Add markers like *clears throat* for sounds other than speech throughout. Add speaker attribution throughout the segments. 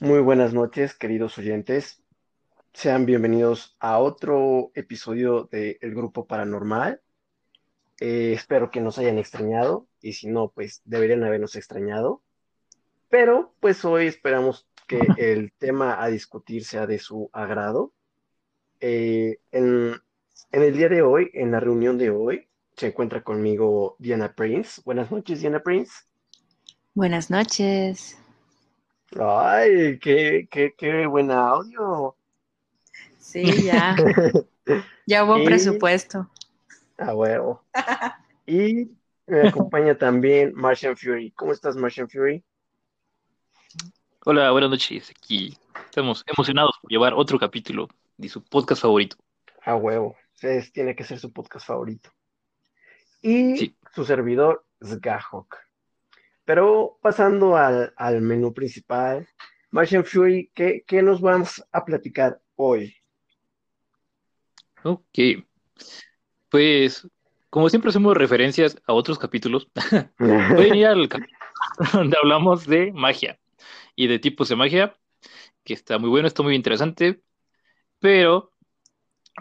Speaker 1: Muy buenas noches, queridos oyentes. Sean bienvenidos a otro episodio de El Grupo Paranormal. Eh, espero que nos hayan extrañado y si no, pues deberían habernos extrañado. Pero pues hoy esperamos que *laughs* el tema a discutir sea de su agrado. Eh, en, en el día de hoy, en la reunión de hoy, se encuentra conmigo Diana Prince. Buenas noches, Diana Prince.
Speaker 2: Buenas noches.
Speaker 1: Ay, qué, qué, qué buen audio.
Speaker 2: Sí, ya. *laughs* ya hubo
Speaker 1: Y-
Speaker 2: presupuesto.
Speaker 1: A huevo. Y me acompaña también Martian Fury. ¿Cómo estás, Martian Fury?
Speaker 3: Hola, buenas noches. Aquí estamos emocionados por llevar otro capítulo de su podcast favorito.
Speaker 1: A huevo. Es- tiene que ser su podcast favorito. Y
Speaker 3: Sí.
Speaker 1: su servidor, Sgahok. Pero pasando al, al menú principal, Martian Fury, ¿qué, qué nos vamos a platicar hoy?
Speaker 3: Ok. Pues, como siempre hacemos referencias a otros capítulos, *laughs* voy a ir al capítulo *laughs* donde hablamos de magia y de tipos de magia, que está muy bueno, está muy interesante, pero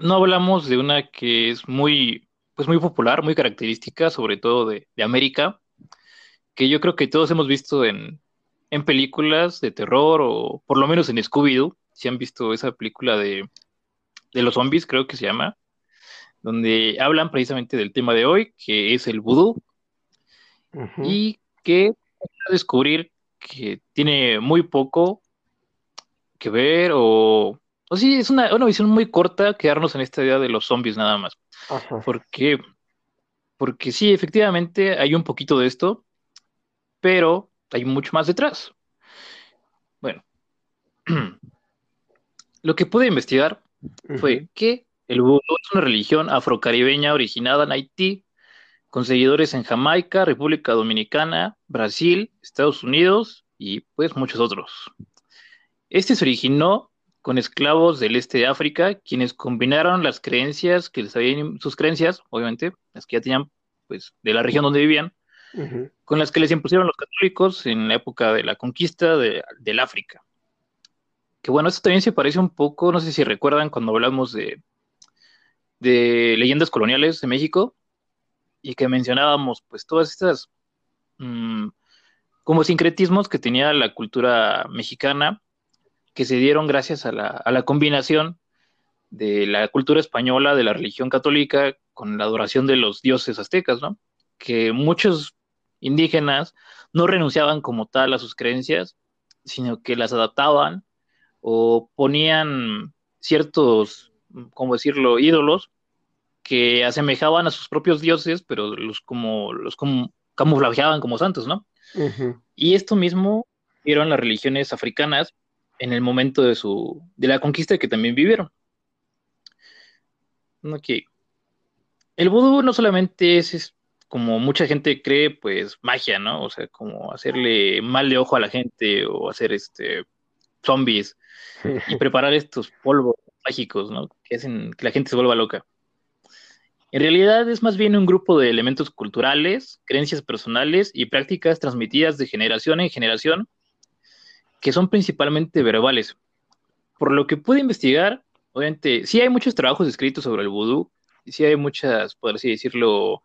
Speaker 3: no hablamos de una que es muy, pues muy popular, muy característica, sobre todo de, de América, que yo creo que todos hemos visto en, en películas de terror o por lo menos en Scooby-Doo, si han visto esa película de, de los zombies, creo que se llama, donde hablan precisamente del tema de hoy, que es el vudú,
Speaker 1: Ujú.
Speaker 3: y que descubrir que tiene muy poco que ver o, o sí, es una, una visión muy corta quedarnos en esta idea de los zombies nada más. Porque, porque sí, efectivamente hay un poquito de esto, pero hay mucho más detrás. Bueno, *clears throat* lo que pude investigar fue que el vudú es una religión afrocaribeña originada en Haití, con seguidores en Jamaica, República Dominicana, Brasil, Estados Unidos y pues muchos otros. Este se originó con esclavos del este de África, quienes combinaron las creencias que les habían, sus creencias, obviamente, las que ya tenían pues de la región donde vivían, Con las que les impusieron los católicos en la época de la conquista de, del África. Que bueno, esto también se parece un poco, no sé si recuerdan cuando hablamos de, de leyendas coloniales de México y que mencionábamos pues todas estas mm, como sincretismos que tenía la cultura mexicana que se dieron gracias a la, a la combinación de la cultura española, de la religión católica, con la adoración de los dioses aztecas, ¿no? Que muchos indígenas no renunciaban como tal a sus creencias, sino que las adaptaban o ponían ciertos, ¿cómo decirlo?, ídolos que asemejaban a sus propios dioses, pero los como los como, camuflajeaban como santos, ¿no? Y esto mismo vieron las religiones africanas en el momento de su de la conquista que también vivieron. Ok. El vudú no solamente es, es como mucha gente cree, pues magia, ¿no? O sea, como hacerle mal de ojo a la gente o hacer este zombies y preparar estos polvos mágicos, ¿no? Que hacen que la gente se vuelva loca. En realidad es más bien un grupo de elementos culturales, creencias personales y prácticas transmitidas de generación en generación que son principalmente verbales. Por lo que pude investigar, obviamente, sí hay muchos trabajos escritos sobre el vudú, sí hay muchas, por así decirlo,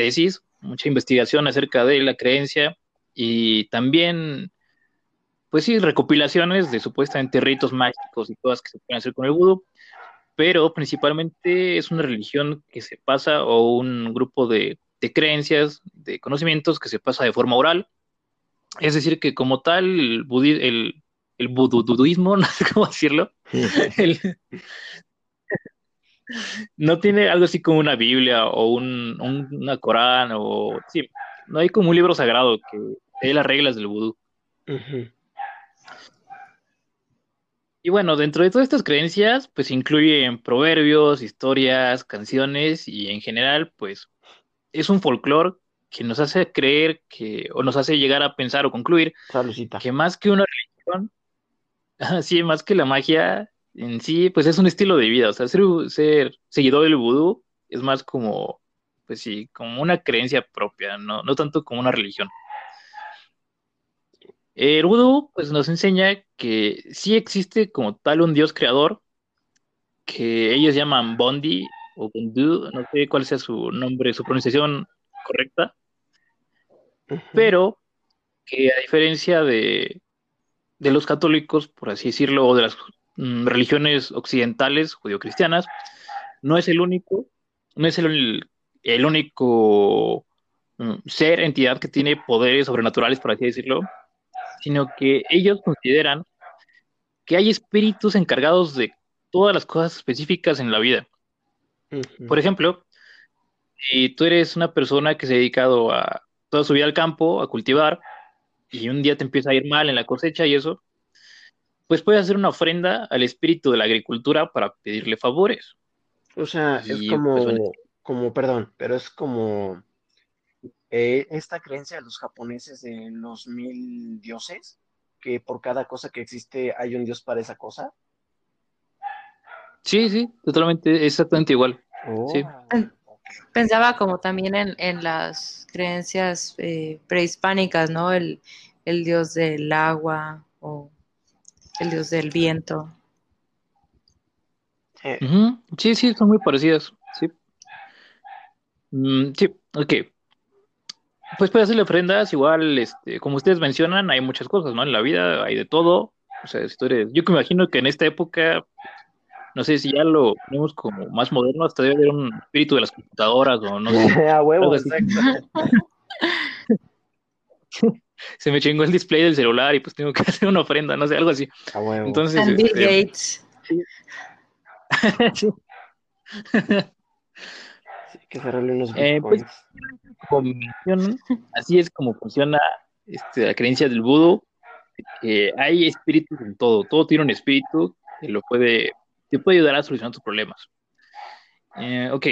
Speaker 3: tesis, mucha investigación acerca de la creencia y también, pues sí, recopilaciones de supuestamente ritos mágicos y cosas que se pueden hacer con el vudú, pero principalmente es una religión que se pasa o un grupo de, de creencias, de conocimientos que se pasa de forma oral. Es decir, que como tal, el, el, el vududuismo, *laughs* no sé cómo decirlo, *laughs* el- no tiene algo así como una Biblia o un, un- una Corán o sí, no hay como un libro sagrado que dé las reglas del vudú. Y bueno, dentro de todas estas creencias, pues incluyen proverbios, historias, canciones y en general, pues es un folclore que nos hace creer que, o nos hace llegar a pensar o concluir que más que una religión, *laughs* sí, más que la magia en sí, pues es un estilo de vida. O sea, ser, ser seguidor del vudú es más como, pues sí, como una creencia propia, no, no tanto como una religión. El vudú pues, nos enseña que sí existe como tal un dios creador, que ellos llaman Bondi o Bundu, no sé cuál sea su nombre, su pronunciación correcta, pero que a diferencia de, de los católicos, por así decirlo, o de las religiones occidentales, judio-cristianas, no es el único, no es el, el único mm, ser, entidad que tiene poderes sobrenaturales, por así decirlo, sino que ellos consideran que hay espíritus encargados de todas las cosas específicas en la vida. Por ejemplo, si tú eres una persona que se ha dedicado a toda su vida al campo, a cultivar, y un día te empieza a ir mal en la cosecha y eso, pues puedes hacer una ofrenda al espíritu de la agricultura para pedirle favores.
Speaker 1: O sea, es pues, como, como, perdón, pero es como eh, esta creencia de los japoneses de los mil dioses, que por cada cosa que existe hay un dios para esa cosa.
Speaker 3: Sí, sí, totalmente, exactamente igual. Sí.
Speaker 2: Pensaba como también en, las creencias eh, prehispánicas, ¿no? El, dios del agua o el dios del viento.
Speaker 3: Sí, sí, son muy parecidas. Sí. Mm, sí, ok. Pues puede hacerle ofrendas, igual, este, como ustedes mencionan, hay muchas cosas, ¿no? En la vida hay de todo. O sea, yo que me imagino que en esta época no sé si ya lo tenemos como más moderno, hasta debe haber un espíritu de las computadoras o no sé. *laughs*
Speaker 1: A huevo, exacto. *laughs*
Speaker 3: Se me chingó el display del celular y pues tengo que *laughs* hacer una ofrenda, no sé, algo así.
Speaker 1: A huevo.
Speaker 3: Entonces,
Speaker 2: Bill este, Gates. *laughs*
Speaker 1: Sí. que cerrarle unos eh, pues,
Speaker 3: así es como funciona este, la creencia del vudú. hay espíritus en todo, todo tiene un espíritu que lo puede te puede ayudar a solucionar tus problemas. Eh, ok.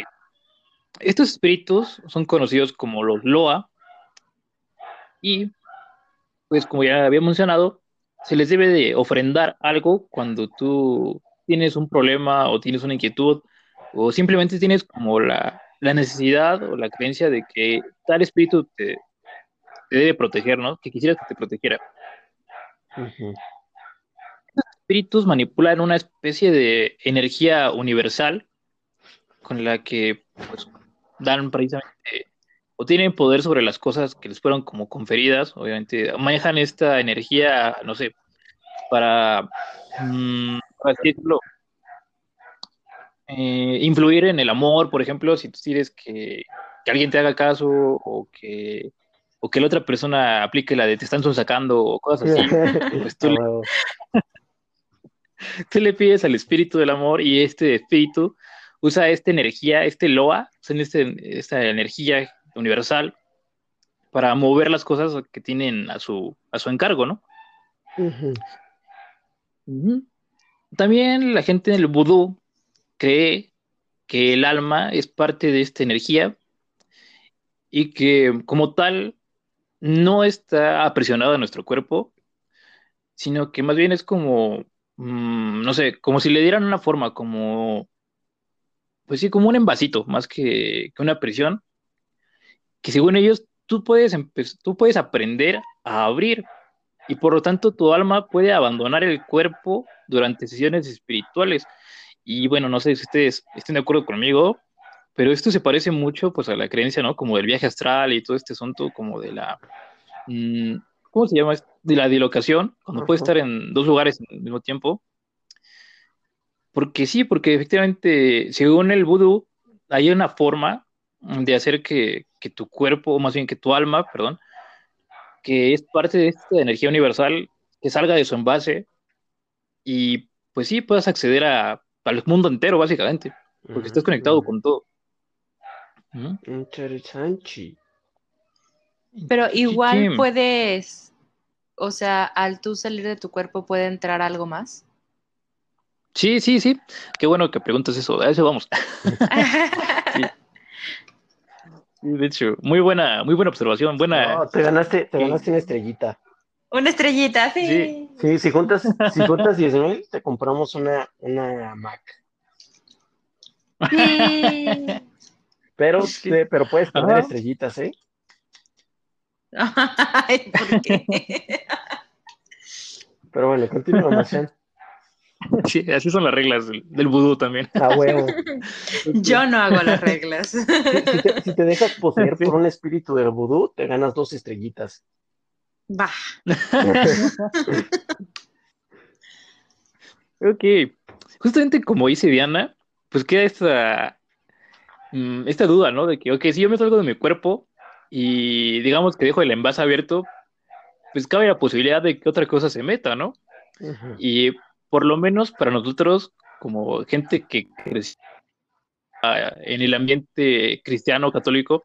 Speaker 3: Estos espíritus son conocidos como los Loa y, pues como ya había mencionado, se les debe de ofrendar algo cuando tú tienes un problema o tienes una inquietud o simplemente tienes como la, necesidad o la creencia de que tal espíritu te, debe proteger, ¿no? Que quisieras que te protegiera espíritus manipulan una especie de energía universal con la que pues, dan precisamente o tienen poder sobre las cosas que les fueron como conferidas, obviamente manejan esta energía, no sé, para, mm, decirlo, eh, influir en el amor, por ejemplo, si tú quieres que, alguien te haga caso o que o que la otra persona aplique la de te están sacando o cosas así, *laughs* pues tú, *laughs* tú le pides al espíritu del amor y este espíritu usa esta energía, este Loa, este, esta energía universal para mover las cosas que tienen a su, a su encargo, ¿no? También la gente en el vudú cree que el alma es parte de esta energía y que como tal no está aprisionado a nuestro cuerpo, sino que más bien es como Mm, no sé, como si le dieran una forma, como, pues sí, como un envasito, más que, una prisión, que según ellos tú puedes, tú puedes aprender a abrir y por lo tanto tu alma puede abandonar el cuerpo durante sesiones espirituales. Y bueno, no sé si ustedes estén de acuerdo conmigo, pero esto se parece mucho pues a la creencia, ¿no? Como del viaje astral y todo este asunto como de la... Mm, ¿cómo se llama? De la dilocación, cuando puedes estar en dos lugares al mismo tiempo. Porque sí, porque efectivamente, según el vudú, hay una forma de hacer que, tu cuerpo, o más bien que tu alma, perdón, que es parte de esta energía universal, que salga de su envase y pues sí, puedas acceder a, al mundo entero, básicamente, porque estás conectado con todo.
Speaker 1: Interesante.
Speaker 2: Pero igual puedes, o sea, al tú salir de tu cuerpo puede entrar algo más.
Speaker 3: Sí, sí, sí. Qué bueno que preguntas eso. A eso vamos. *laughs* *laughs* sí. De hecho, muy buena, muy buena observación. Buena.
Speaker 1: te ganaste, te ganaste una estrellita.
Speaker 2: Una estrellita, sí.
Speaker 1: Sí, si juntas, si juntas 10 mil, te compramos una, una Mac. Sí. Pero, pero puedes poner estrellitas, ¿eh? *laughs*
Speaker 2: Ay, ¿por qué?
Speaker 1: Pero bueno, continúa, Marcial.
Speaker 3: Sí, así son las reglas del, del vudú también.
Speaker 1: A huevo. *laughs*
Speaker 2: Yo no hago las reglas.
Speaker 1: Si te, si te dejas poseer por un espíritu del vudú, te ganas dos estrellitas.
Speaker 2: Va. *laughs*
Speaker 3: Ok. Justamente como dice Diana, pues queda esta, mm, esta duda, ¿no? De que, ok, si yo me salgo de mi cuerpo y digamos que dejo el envase abierto, pues cabe la posibilidad de que otra cosa se meta, ¿no? Y por lo menos para nosotros, como gente que creció ah, en el ambiente cristiano católico,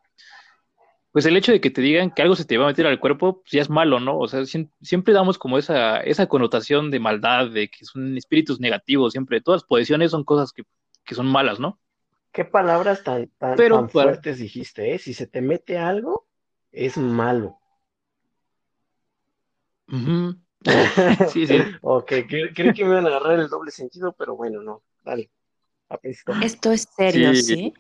Speaker 3: pues el hecho de que te digan que algo se te va a meter al cuerpo, pues ya es malo, ¿no? O sea, siem- siempre damos como esa, esa connotación de maldad, de que son espíritus negativos, siempre. Todas las posesiones son cosas que, que son malas, ¿no?
Speaker 1: ¿Qué palabras tan, tan,
Speaker 3: Pero
Speaker 1: tan
Speaker 3: para-
Speaker 1: fuertes dijiste, eh? Si se te mete algo, es malo.
Speaker 3: Ujú. *laughs* Sí, sí.
Speaker 1: Ok, cre- creí que me iban a agarrar el doble sentido, pero bueno, no. Dale. Apestó.
Speaker 2: Esto es serio,
Speaker 3: Sí.
Speaker 2: ¿sí?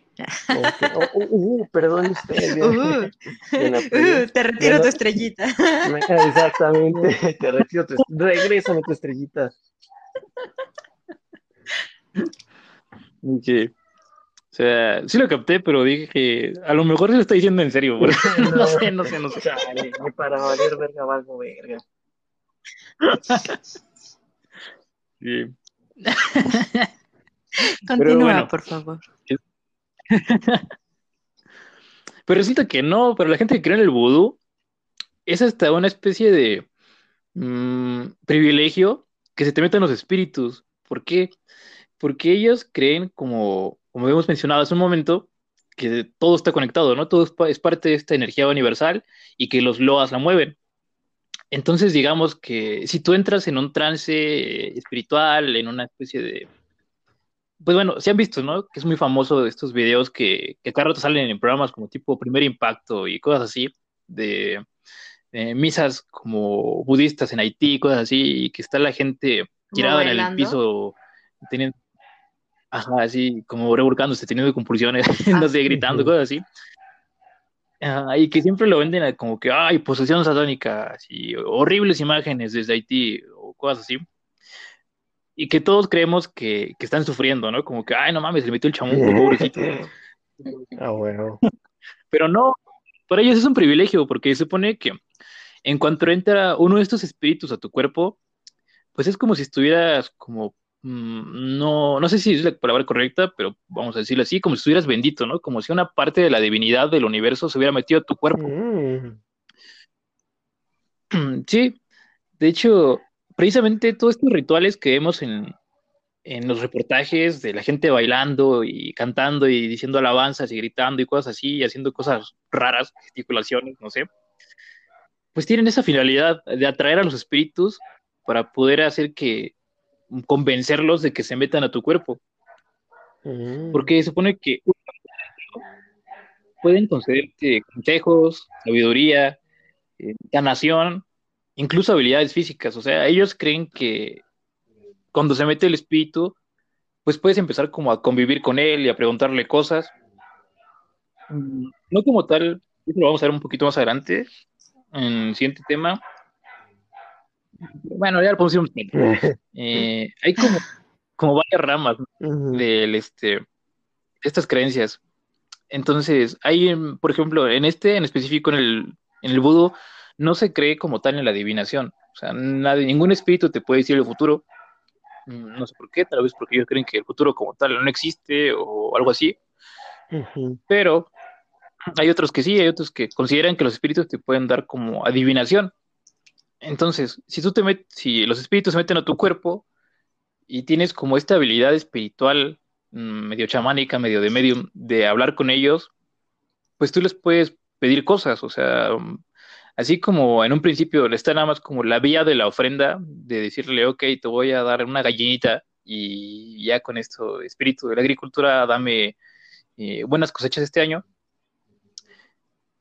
Speaker 1: Oh, uh, uh, perdón usted. *laughs*
Speaker 2: Uh, uh, te retiro tu estrellita.
Speaker 1: Me- Exactamente. Te retiro tu, regrésame tu estrellita.
Speaker 3: Ok. O sea, sí lo capté, pero dije que a lo mejor se lo está diciendo en serio. *laughs* No sé, no sé, no sé.
Speaker 1: Chale, ni para valer verga valgo verga.
Speaker 3: Sí.
Speaker 2: Continúa,
Speaker 3: bueno.
Speaker 2: por favor.
Speaker 3: Pero resulta que no, para la gente que cree en el vudú, es hasta una especie de mm, privilegio que se te metan los espíritus. ¿Por qué? Porque ellos creen, como, como hemos mencionado hace un momento, que todo está conectado, ¿no? Todo es parte de esta energía universal y que los loas la mueven. Entonces, digamos que si tú entras en un trance espiritual, en una especie de pues bueno, se han visto, ¿no? Que es muy famoso estos videos que, que cada rato salen en programas como tipo Primer Impacto y cosas así, de eh, misas como budistas en Haití, cosas así, y que está la gente tirada en el piso, teniendo, ajá, así como revolcándose, teniendo compulsiones, *laughs* no sé, gritando,
Speaker 1: Ujú.
Speaker 3: cosas así. Y que siempre lo venden como que, ay, posesión satánica, y horribles imágenes desde Haití, o cosas así y que todos creemos que, que están sufriendo, ¿no? Como que, ay, no mames, le metió el chamuco, *laughs* pobrecito.
Speaker 1: Ah, huevo.
Speaker 3: Pero no, para ellos es un privilegio, porque se supone que en cuanto entra uno de estos espíritus a tu cuerpo, pues es como si estuvieras como, no, no sé si es la palabra correcta, pero vamos a decirlo así, como si estuvieras bendito, ¿no? Como si una parte de la divinidad del universo se hubiera metido a tu cuerpo.
Speaker 1: Mm. *clears throat*
Speaker 3: Sí, de hecho, precisamente todos estos rituales que vemos en, en los reportajes de la gente bailando y cantando y diciendo alabanzas y gritando y cosas así y haciendo cosas raras, gesticulaciones, no sé, pues tienen esa finalidad de atraer a los espíritus para poder hacer que convencerlos de que se metan a tu cuerpo,
Speaker 1: Mm.
Speaker 3: porque se supone que pueden concederte consejos, sabiduría, eh, sanación, incluso habilidades físicas. O sea, ellos creen que cuando se mete el espíritu, pues puedes empezar como a convivir con él y a preguntarle cosas. Mm, No como tal, eso lo vamos a ver un poquito más adelante, en el siguiente tema. Bueno, ya lo poquito. *laughs* Eh, hay como, como varias ramas
Speaker 1: Ujú.
Speaker 3: del, este, de estas creencias. Entonces, hay, em, por ejemplo, en este, en específico en el, en el vudú, no se cree como tal en la adivinación. O sea, nadie, ningún espíritu te puede decir el futuro. Mm, No sé por qué, tal vez porque ellos creen que el futuro como tal no existe o algo así.
Speaker 1: Ujú.
Speaker 3: Pero hay otros que sí, hay otros que consideran que los espíritus te pueden dar como adivinación. Entonces, si te met- si los espíritus se meten a tu cuerpo y tienes como esta habilidad espiritual mm, medio chamánica, medio de medium, de hablar con ellos, pues tú les puedes pedir cosas, o sea, mm, así como en un principio le está nada más como la vía de la ofrenda, de decirle, ok, te voy a dar una gallinita y ya con esto, espíritu de la agricultura, dame eh, buenas cosechas este año,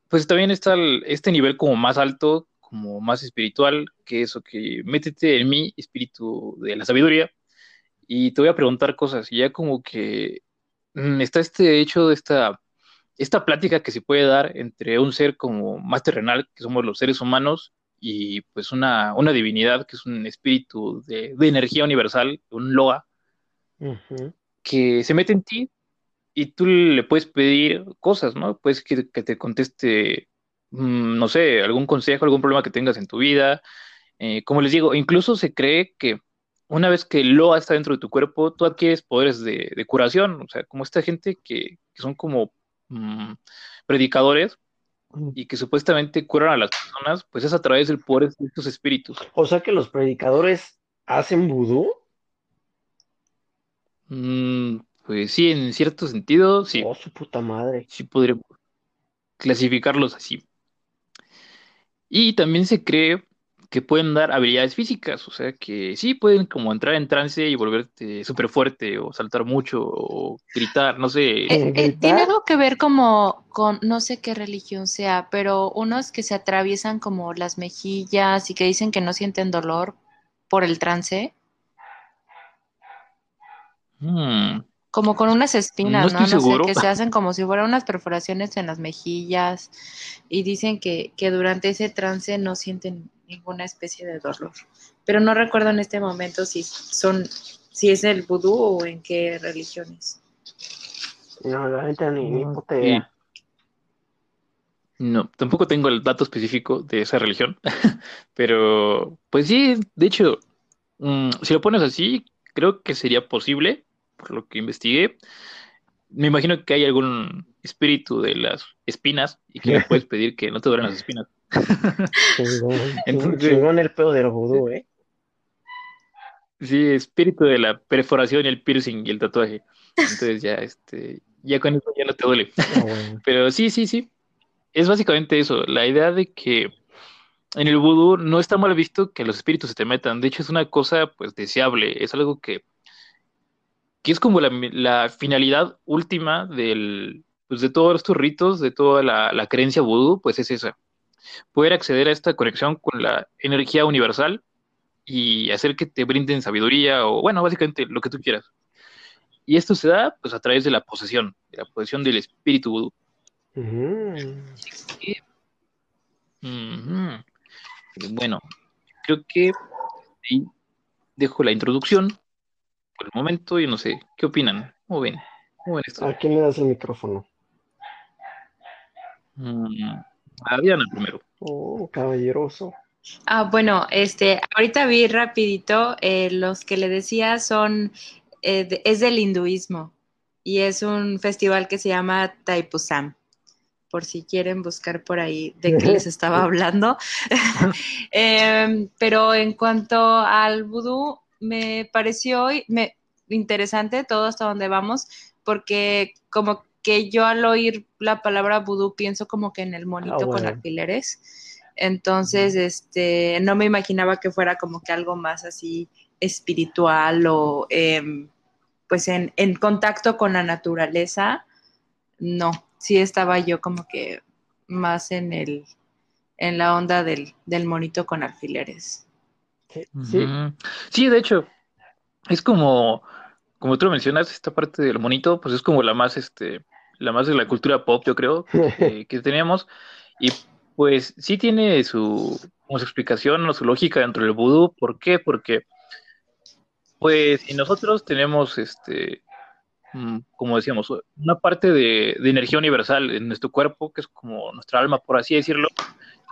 Speaker 3: pues también está este nivel como más alto, como más espiritual, que eso, que métete en mi espíritu de la sabiduría y te voy a preguntar cosas y ya como que mm, está este hecho de esta, esta plática que se puede dar entre un ser como más terrenal, que somos los seres humanos, y pues una, una divinidad que es un espíritu de, energía universal, un Loa, que se mete en ti y tú le puedes pedir cosas, ¿no? Puedes que, que te conteste, no sé, algún consejo, algún problema que tengas en tu vida. Eh, como les digo, incluso se cree que una vez que Loa está dentro de tu cuerpo, tú adquieres poderes de, curación, o sea, como esta gente que, son como mm, predicadores, y que supuestamente curan a las personas, pues es a través del poder de estos espíritus.
Speaker 1: O sea que los predicadores hacen vudú.
Speaker 3: Mm, pues sí, en cierto sentido, sí.
Speaker 1: Oh, su puta madre.
Speaker 3: Sí podríamos clasificarlos así. Y también se cree que pueden dar habilidades físicas, o sea que sí pueden como entrar en trance y volverte súper fuerte o saltar mucho o gritar, no sé.
Speaker 2: Eh, eh, tiene algo que ver como con, no sé qué religión sea, pero unos que se atraviesan como las mejillas y que dicen que no sienten dolor por el trance.
Speaker 3: Hmm.
Speaker 2: Como con unas espinas, ¿no? No, sé, que se hacen como si fueran unas perforaciones en las mejillas y dicen que, que durante ese trance no sienten ninguna especie de dolor. Pero no recuerdo en este momento si son, si es el vudú o en qué religiones.
Speaker 1: No, la gente ni, ni
Speaker 3: No, tampoco tengo el dato específico de esa religión, *laughs* pero pues sí, de hecho, mm, si lo pones así, creo que sería posible, por lo que investigué. Me imagino que hay algún espíritu de las espinas y que le *laughs* puedes pedir que no te duelen las espinas. *laughs* *laughs*
Speaker 1: Chingón, el pedo del vudú, ¿eh?
Speaker 3: Sí, espíritu de la perforación el piercing y el tatuaje. Entonces ya, este, ya con eso ya no te duele. Ah, Pero sí, sí, sí. Es básicamente eso, la idea de que en el vudú no está mal visto que los espíritus se te metan. De hecho, es una cosa, pues, deseable. Es algo que, que es como la, la finalidad última del, pues, de todos estos ritos, de toda la, la creencia vudú, pues es esa poder acceder a esta conexión con la energía universal y hacer que te brinden sabiduría o, bueno, básicamente lo que tú quieras. Y esto se da pues a través de la posesión, de la posesión del espíritu vudú. Bueno, creo que ahí dejo la introducción por el momento. y no sé, ¿qué opinan? ¿Cómo ven?
Speaker 1: esto? ¿A quién le das el micrófono?
Speaker 3: Mm, a Diana primero.
Speaker 1: Oh, caballeroso.
Speaker 2: Ah, bueno, este, ahorita vi rapidito, eh, los que le decía son, eh, es del hinduismo y es un festival que se llama Taipusam, por si quieren buscar por ahí de qué les estaba *laughs* hablando. *laughs* Em, pero en cuanto al vudú, me pareció me, interesante todo hasta donde vamos, porque como que yo al oír la palabra vudú pienso como que en el monito ah, con alfileres. Entonces, este, no me imaginaba que fuera como que algo más así espiritual o em, pues en, contacto con la naturaleza. No, sí estaba yo como que más en el en la onda del, monito con alfileres.
Speaker 3: Sí, sí. de hecho, es como, como tú mencionas, esta parte del monito, pues es como la más, este, la más de la cultura pop, yo creo, que, *laughs* que teníamos. Y pues sí tiene su, su explicación o su lógica dentro del vudú. ¿Por qué? Porque, pues, si nosotros tenemos, este, mm, como decíamos, una parte de, energía universal en nuestro cuerpo, que es como nuestra alma, por así decirlo,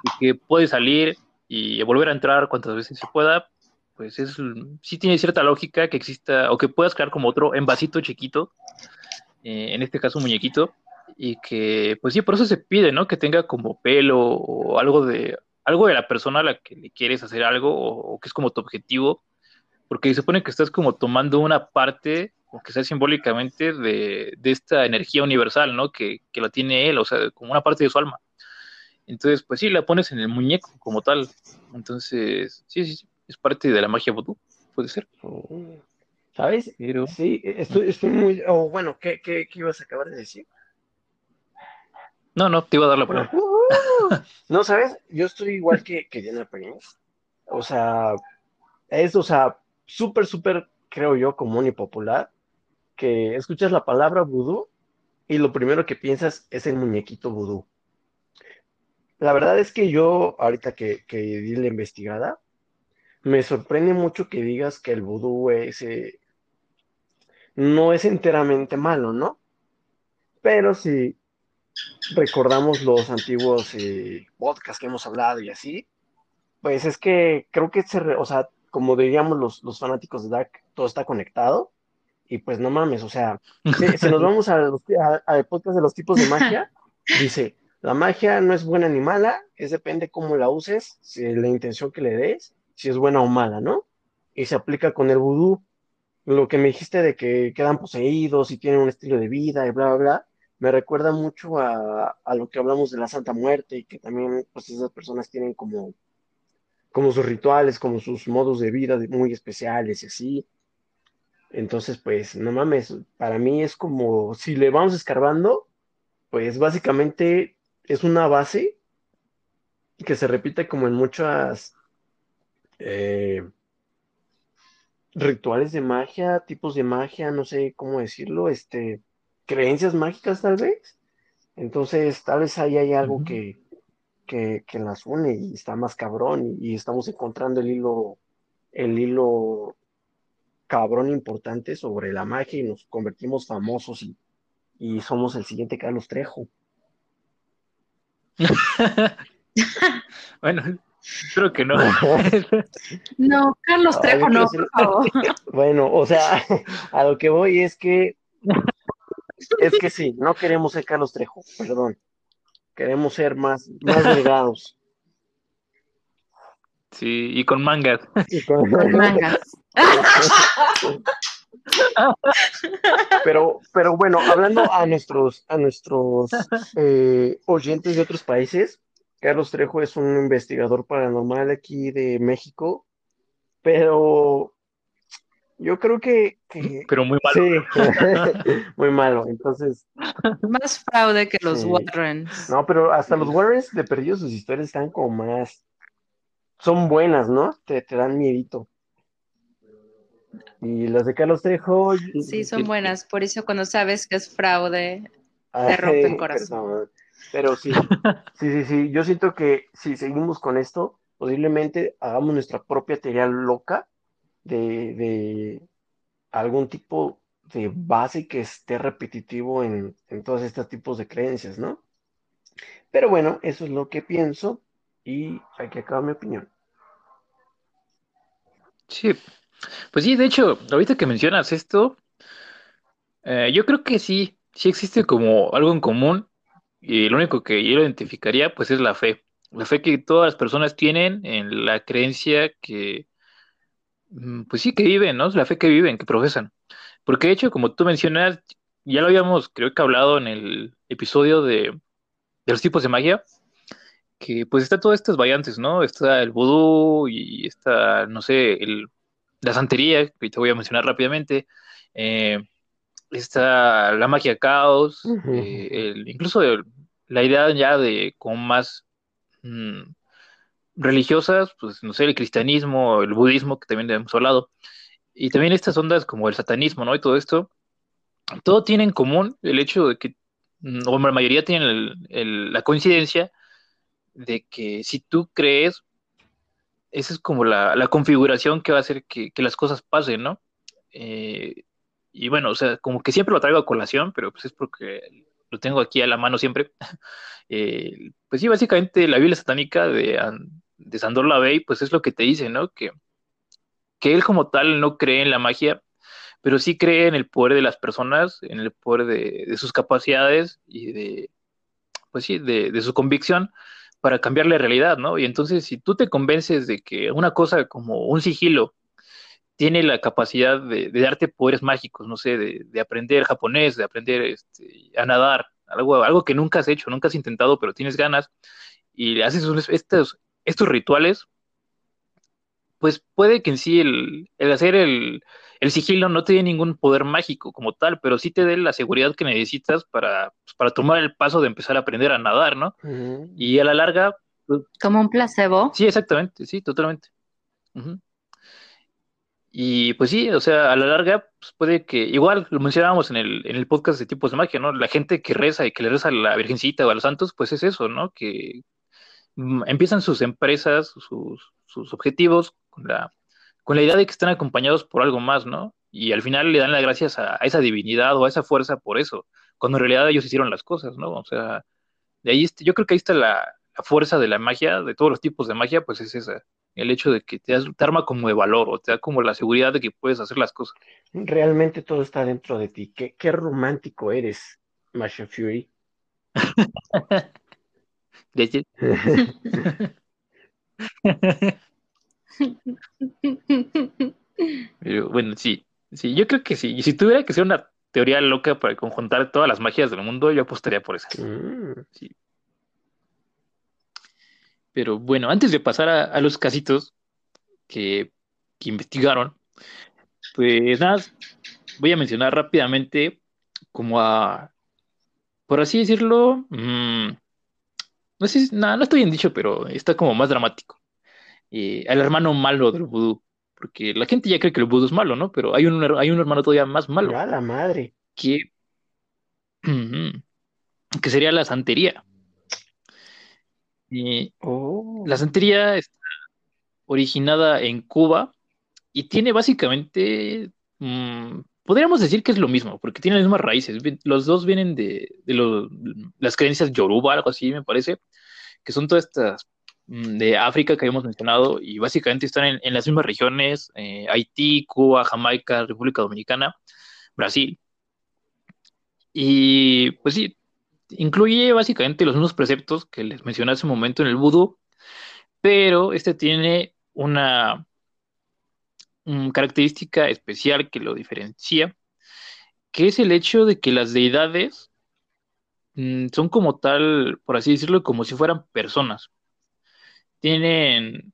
Speaker 3: y que puede salir y volver a entrar cuantas veces se pueda, pues es, sí tiene cierta lógica que exista, o que puedas crear como otro envasito chiquito, eh, en este caso un muñequito, y que, pues sí, por eso se pide, ¿no? Que tenga como pelo o algo de, algo de la persona a la que le quieres hacer algo o, que es como tu objetivo, porque se supone que estás como tomando una parte, aunque sea simbólicamente, de, de esta energía universal, ¿no? Que, que, la tiene él, o sea, como una parte de su alma. Entonces, pues sí, la pones en el muñeco como tal. Entonces, sí, sí, sí es parte de la magia vudú, puede ser.
Speaker 1: Oh. ¿Sabes? Sí, estoy, estoy muy... O bueno, ¿qué, qué, ¿qué ibas a acabar de decir?
Speaker 3: No, no, te iba a dar la palabra.
Speaker 1: no, ¿sabes? Yo estoy igual que, que Diana Pérez. O sea, es, o sea, súper, súper, creo yo, común y popular, que escuchas la palabra vudú y lo primero que piensas es el muñequito vudú. La verdad es que yo, ahorita que, que di la investigada, me sorprende mucho que digas que el vudú es, eh, no es enteramente malo, ¿no? Pero si recordamos los antiguos eh, podcasts que hemos hablado y así, pues es que creo que, se o sea, como diríamos los, los fanáticos de Dark, todo está conectado. Y pues no mames, o sea, si, nos *laughs* vamos al podcast de los tipos de magia, *laughs* dice, la magia no es buena ni mala, es depende cómo la uses, si la intención que le des, si es buena o mala, ¿no? Y se aplica con el vudú. Lo que me dijiste de que quedan poseídos y tienen un estilo de vida y bla, bla, bla, me recuerda mucho a, a lo que hablamos de la Santa Muerte y que también pues esas personas tienen como, como sus rituales, como sus modos de vida muy especiales y así. Entonces, pues, no mames, para mí es como, si le vamos escarbando, pues básicamente es una base que se repite como en muchas eh, rituales de magia, tipos de magia, no sé cómo decirlo, este, creencias mágicas tal vez. Entonces, tal vez ahí hay algo que, que, que, las une y está más cabrón y, y estamos encontrando el hilo, el hilo cabrón importante sobre la magia y nos convertimos famosos y, y somos el siguiente Carlos Trejo. *laughs*
Speaker 3: bueno, creo que no. *laughs*
Speaker 2: no, Carlos Trejo no, por favor. *laughs*
Speaker 1: Bueno, o sea, a lo que voy es que es que sí, no queremos ser Carlos Trejo, perdón. Queremos ser más, más delgados.
Speaker 3: Sí, y con mangas.
Speaker 2: Y con, mangas.
Speaker 1: Pero, pero bueno, hablando a nuestros, a nuestros eh, oyentes de otros países, Carlos Trejo es un investigador paranormal aquí de México, pero yo creo que,
Speaker 3: pero muy malo.
Speaker 1: Sí, *laughs* muy malo. Entonces.
Speaker 2: Más fraude que los Warrens.
Speaker 1: No, pero hasta los Warrens de perdido sus historias están como más son buenas, ¿no? Te, te dan miedito. Y las de Carlos Trejo.
Speaker 2: Sí, son buenas. Por eso cuando sabes que es fraude, te rompe el *laughs* corazón.
Speaker 1: Pero sí, *laughs* sí, sí, sí. Yo siento que si seguimos con esto, posiblemente hagamos nuestra propia teoría loca de, de algún tipo de base que esté repetitivo en, en todos estos tipos de creencias, ¿no? Pero bueno, eso es lo que pienso y aquí acaba mi opinión.
Speaker 3: Sí, pues sí, de hecho, ahorita que mencionas esto, eh, yo creo que sí, sí existe como algo en común y lo único que yo identificaría pues es la fe, la fe que todas las personas tienen en la creencia que, mm, pues sí, que viven, ¿no? La fe que viven, que profesan. Porque de hecho, como tú mencionas, ya lo habíamos, creo que hablado en el episodio de, de los tipos de magia, que pues está todas estas variantes, ¿no? Está el vudú y está, no sé, el, la santería, que te voy a mencionar rápidamente. Eh, está la magia caos, eh, incluso la idea ya de como más mm, religiosas, pues no sé, el cristianismo, el budismo, que también hemos hablado, y también estas ondas como el satanismo, ¿no? Y todo esto, todo tiene en común el hecho de que, mm, o la mayoría tienen la coincidencia de que si tú crees, esa es como la, configuración que va a hacer que, las cosas pasen, ¿no? Eh, y bueno, o sea, como que siempre lo traigo a colación, pero pues es porque lo tengo aquí a la mano siempre. *laughs* Eh, pues sí, básicamente la Biblia satánica de, de Sandor Lavey, pues es lo que te dice, ¿no? Que, que él como tal no cree en la magia, pero sí cree en el poder de las personas, en el poder de, sus capacidades y de, pues sí, de, de su convicción para cambiar la realidad, ¿no? Y entonces, si tú te convences de que una cosa como un sigilo tiene la capacidad de, darte poderes mágicos, no sé, de, aprender japonés, de aprender este, a nadar, algo, algo que nunca has hecho, nunca has intentado, pero tienes ganas, y haces estos, estos rituales, pues puede que en sí el, hacer el, sigilo no te dé ningún poder mágico como tal, pero sí te dé la seguridad que necesitas para, pues, para tomar el paso de empezar a aprender a nadar, ¿no? Y a la larga...
Speaker 2: Pues como un placebo.
Speaker 3: Sí, exactamente, sí, totalmente. Y pues sí, o sea, a la larga, pues puede que, igual lo mencionábamos en el, en el podcast de tipos de magia, ¿no? La gente que reza y que le reza a la Virgencita o a los santos, pues es eso, ¿no? Que, mm, empiezan sus empresas, sus, sus objetivos con la, con la idea de que están acompañados por algo más, ¿no? Y al final le dan las gracias a, esa divinidad o a esa fuerza por eso, cuando en realidad ellos hicieron las cosas, ¿no? O sea, de ahí, yo creo que ahí está la, fuerza de la magia, de todos los tipos de magia, pues es esa, el hecho de que te, te, arma como de valor o te da como la seguridad de que puedes hacer las cosas.
Speaker 1: Realmente todo está dentro de ti. Qué, qué romántico eres, Martian Fury. *laughs* *laughs* *laughs*
Speaker 3: Pero bueno, sí, sí, yo creo que sí. Y si tuviera que ser una teoría loca para conjuntar todas las magias del mundo, yo apostaría por esa. Mm. Sí. Pero bueno, antes de pasar a, los casitos que, investigaron, pues nada, voy a mencionar rápidamente como a, por así decirlo, mm, no sé, nada, no estoy bien dicho, pero está como más dramático. Eh, al hermano malo del vudú. Porque la gente ya cree que el vudú es malo, ¿no? Pero hay un, hay un hermano todavía más malo.
Speaker 1: A la madre.
Speaker 3: Que, *clears throat* que sería la santería.
Speaker 1: Oh.
Speaker 3: La santería está originada en Cuba y tiene básicamente, mm, podríamos decir que es lo mismo, porque tiene las mismas raíces. Los dos vienen de, de las creencias yoruba, algo así, me parece, que son todas estas de África que habíamos mencionado y básicamente están en, las mismas regiones, eh, Haití, Cuba, Jamaica, República Dominicana, Brasil. Y pues sí, incluye básicamente los mismos preceptos que les mencioné hace un momento en el vudú, pero este tiene una, característica especial que lo diferencia, que es el hecho de que las deidades mm, son como tal, por así decirlo, como si fueran personas. Tienen,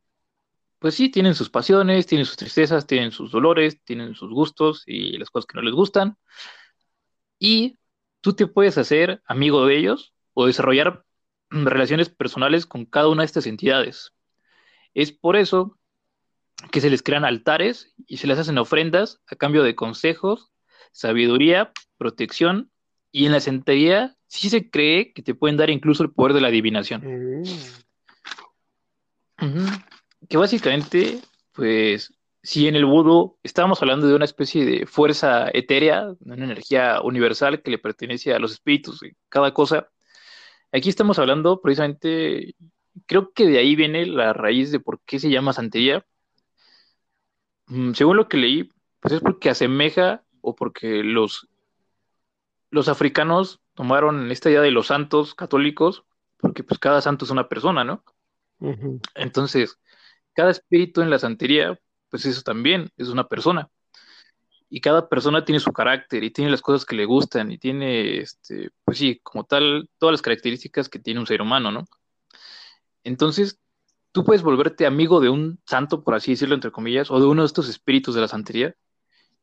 Speaker 3: pues sí, tienen sus pasiones, tienen sus tristezas, tienen sus dolores, tienen sus gustos y las cosas que no les gustan. Y tú te puedes hacer amigo de ellos o desarrollar relaciones personales con cada una de estas entidades. Es por eso que se les crean altares y se les hacen ofrendas a cambio de consejos, sabiduría, protección y en la santería sí se cree que te pueden dar incluso el poder de la adivinación. Mm. Que básicamente, pues si en el vudú estábamos hablando de una especie de fuerza etérea, una energía universal que le pertenece a los espíritus cada cosa, aquí estamos hablando precisamente, creo que de ahí viene la raíz de por qué se llama santería. Mm, según lo que leí, pues es porque asemeja o porque los, los africanos tomaron esta idea de los santos católicos, porque pues cada santo es una persona, ¿no? Entonces, cada espíritu en la santería pues eso también es una persona. Y cada persona tiene su carácter y tiene las cosas que le gustan y tiene, este, pues sí, como tal, todas las características que tiene un ser humano, ¿no? Entonces, tú puedes volverte amigo de un santo, por así decirlo, entre comillas, o de uno de estos espíritus de la santería,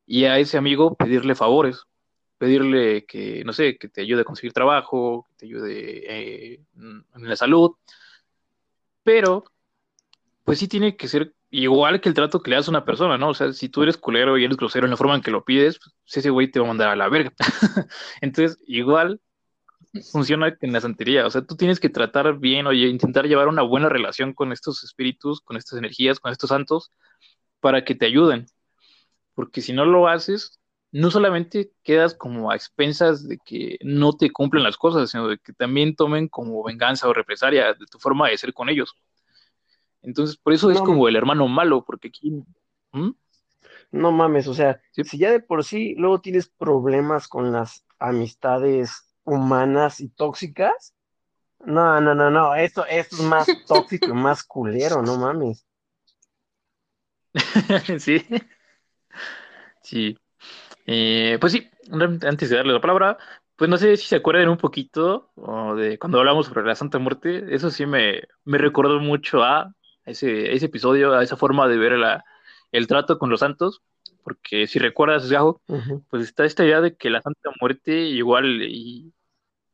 Speaker 3: y a ese amigo pedirle favores, pedirle que, no sé, que te ayude a conseguir trabajo, que te ayude eh, en la salud, pero, pues sí tiene que ser igual que el trato que le das a una persona, ¿no? O sea, si tú eres culero y eres grosero en la forma en que lo pides, pues ese güey te va a mandar a la verga. *laughs* Entonces, igual funciona en la santería. O sea, tú tienes que tratar bien, oye, intentar llevar una buena relación con estos espíritus, con estas energías, con estos santos, para que te ayuden. Porque si no lo haces, no solamente quedas como a expensas de que no te cumplen las cosas, sino de que también tomen como venganza o represalia de tu forma de ser con ellos. Entonces, por eso es como el hermano malo, porque aquí... ¿Mm?
Speaker 1: No mames, o sea, si ya de por sí luego tienes problemas con las amistades humanas y tóxicas, no, no, no, no, esto, esto es más *laughs* tóxico y más culero, no mames. *laughs*
Speaker 3: sí. Sí. Eh, pues sí, antes de darle la palabra, pues no sé si se acuerdan un poquito de cuando hablamos sobre la Santa Muerte, eso sí me, me recordó mucho a ese, ese episodio, a esa forma de ver la, el trato con los santos, porque si recuerdas, Gajo, pues está esta idea de que la Santa Muerte igual y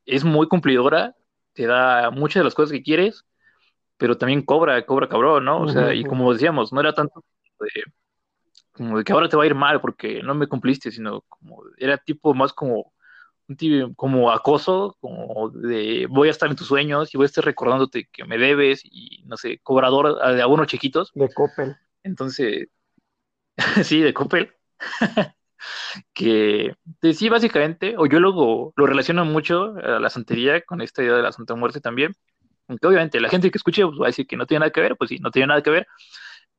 Speaker 3: es muy cumplidora, te da muchas de las cosas que quieres, pero también cobra, cobra cabrón, ¿no? O sea, y como decíamos, no era tanto de, como de que ahora te va a ir mal porque no me cumpliste, sino como era tipo más como como acoso, como de voy a estar en tus sueños y voy a estar recordándote que me debes y no sé, cobrador de algunos chiquitos.
Speaker 1: De Coppel.
Speaker 3: Entonces, *laughs* sí, de Coppel. *laughs* que sí, básicamente, o yo luego lo relaciono mucho a la santería con esta idea de la Santa Muerte también. Aunque obviamente la gente que escuche pues, va a decir que no tiene nada que ver, pues sí, no tiene nada que ver,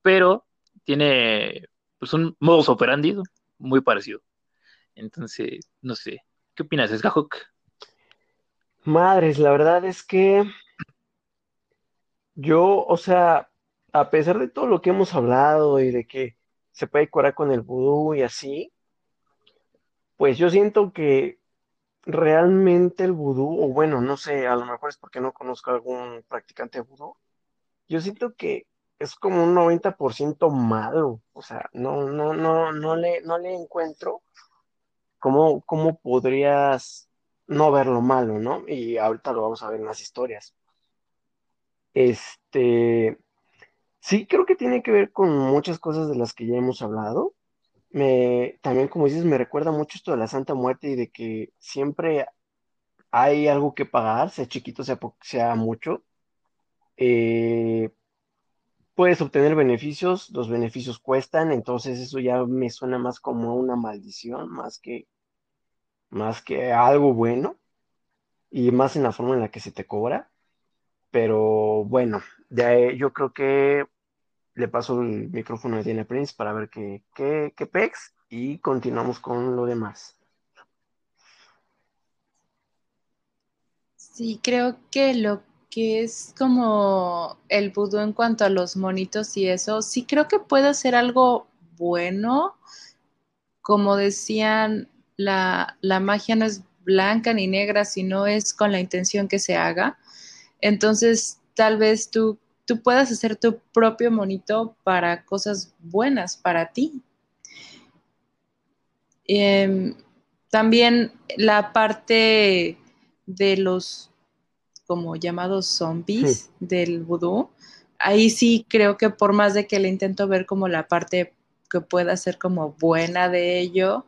Speaker 3: pero tiene pues un modus operandi muy parecido. Entonces, no sé, ¿qué opinas, Skahawk?
Speaker 1: Madres, la verdad es que yo, o sea, a pesar de todo lo que hemos hablado y de que se puede curar con el vudú y así, pues yo siento que realmente el vudú, o bueno, no sé, a lo mejor es porque no conozco a algún practicante de vudú, yo siento que es como un 90% malo, o sea, no, no, no, no le, no le encuentro cómo, cómo podrías no ver lo malo, ¿no? Y ahorita lo vamos a ver en las historias. Este, sí, creo que tiene que ver con muchas cosas de las que ya hemos hablado. Me, también, como dices, me recuerda mucho esto de la Santa Muerte y de que siempre hay algo que pagar, sea chiquito, sea, sea mucho. Eh, puedes obtener beneficios, los beneficios cuestan, entonces eso ya me suena más como una maldición, más que, más que algo bueno, y más en la forma en la que se te cobra. Pero bueno, ya, yo creo que le paso el micrófono a Diana Prince para ver qué, qué, qué pex y continuamos con lo demás.
Speaker 2: Sí, creo que lo que es como el vudú en cuanto a los monitos y eso, sí creo que puede ser algo bueno. Como decían, la, la magia no es blanca ni negra, sino es con la intención que se haga. Entonces, tal vez tú tú puedas hacer tu propio monito para cosas buenas para ti. Em, también la parte de los como llamados zombies del vudú, ahí sí creo que por más de que le intento ver como la parte que pueda ser como buena de ello,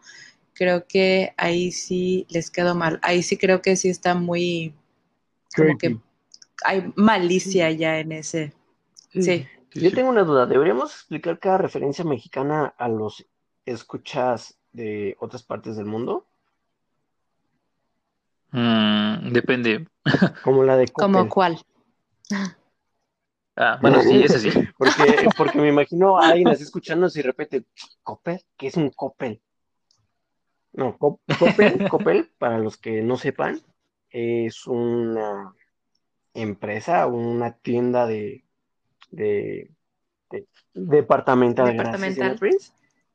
Speaker 2: creo que ahí sí les quedó mal. Ahí sí creo que sí está muy como que hay malicia ya en ese. Sí.
Speaker 1: Yo tengo una duda. ¿Deberíamos explicar cada referencia mexicana a los escuchas de otras partes del mundo?
Speaker 3: Mm, depende. *laughs*
Speaker 1: Como la de
Speaker 2: ¿Como cuál?
Speaker 3: Ah, bueno, sí, ese sí. *laughs*
Speaker 1: porque, porque me imagino a alguien así escuchando y repite, ¿Copel? ¿Qué es un Copel? No, Copel, *laughs* Copel, para los que no sepan, es una empresa, una tienda de, de, departamental,
Speaker 2: departamental.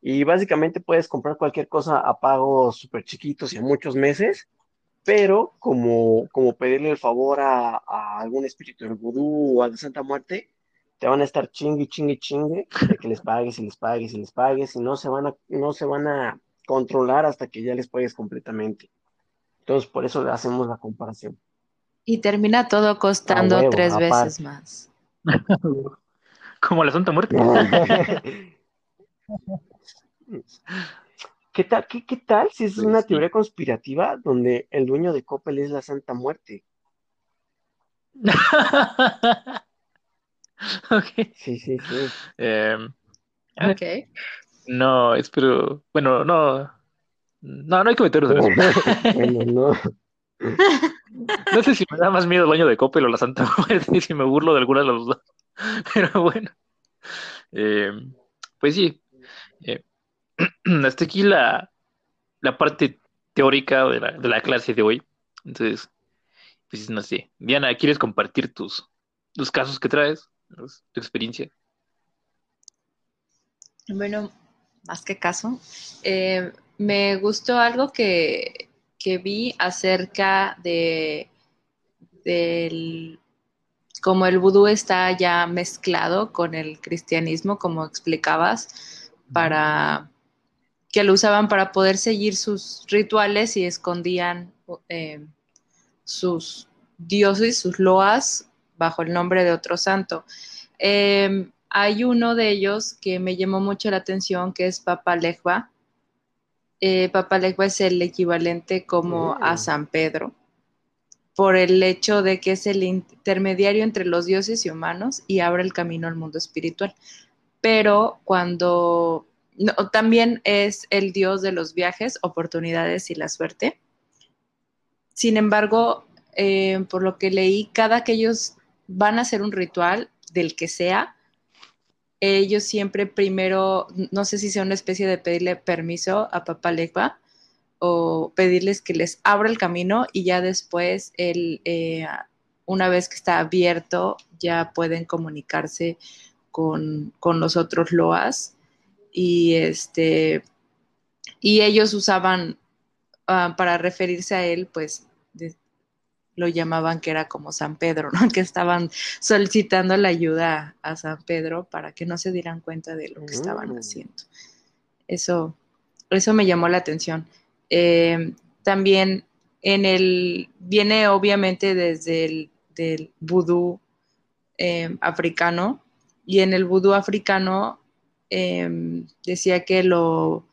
Speaker 1: y básicamente puedes comprar cualquier cosa a pagos súper chiquitos y a muchos meses, pero como, como pedirle el favor a, algún espíritu del vudú o a la Santa Muerte, te van a estar chingue, chingue, chingue, de que les pagues y les pagues y les pagues, y no se van a, no se van a controlar hasta que ya les pagues completamente. Entonces, por eso le hacemos la comparación.
Speaker 2: Y termina todo costando tres veces más. *laughs*
Speaker 3: Como la Santa Muerte. *laughs* *laughs*
Speaker 1: ¿Qué tal, qué, tal si es una teoría conspirativa donde el dueño de Coppel es la Santa Muerte? *laughs*
Speaker 3: okay.
Speaker 1: Sí, sí, sí.
Speaker 3: Em,
Speaker 2: ok.
Speaker 3: No, espero. Bueno, no. No, no hay comentarios de eso. *laughs*
Speaker 1: bueno, no. *laughs*
Speaker 3: No sé si me da más miedo el baño de Coppel o la Santa Muerte, si me burlo de alguna de las dos. Pero bueno. Eh, pues sí. Eh, *clears throat* hasta aquí la, la parte teórica de la, de la, clase de hoy. Entonces, pues no sé. Diana, ¿quieres compartir tus, los casos que traes? Tu experiencia.
Speaker 2: Bueno, más que caso. Eh, me gustó algo que que vi acerca de del como el vudú está ya mezclado con el cristianismo, como explicabas, para que lo usaban para poder seguir sus rituales y escondían eh, sus dioses, sus loas, bajo el nombre de otro santo. Em, hay uno de ellos que me llamó mucho la atención, que es Papa Lejba, eh, Papalegua es el equivalente como a
Speaker 1: Mm.
Speaker 2: San Pedro, por el hecho de que es el intermediario entre los dioses y humanos y abre el camino al mundo espiritual. Pero cuando también es el dios de los viajes, oportunidades y la suerte. Sin embargo, eh, por lo que leí, cada que ellos van a hacer un ritual, del que sea, ellos siempre primero, no sé si sea una especie de pedirle permiso a Papá Legba o pedirles que les abra el camino y ya después, él, eh, una vez que está abierto, ya pueden comunicarse con, con los otros loas y este y ellos usaban uh, para referirse a él, pues de, lo llamaban que era como San Pedro, ¿no? *laughs* Que estaban solicitando la ayuda a San Pedro para que no se dieran cuenta de lo que estaban
Speaker 1: Mm.
Speaker 2: haciendo. Eso, eso me llamó la atención. Eh, también en el, viene obviamente desde el del vudú eh, africano, y en el vudú africano eh, decía que lo,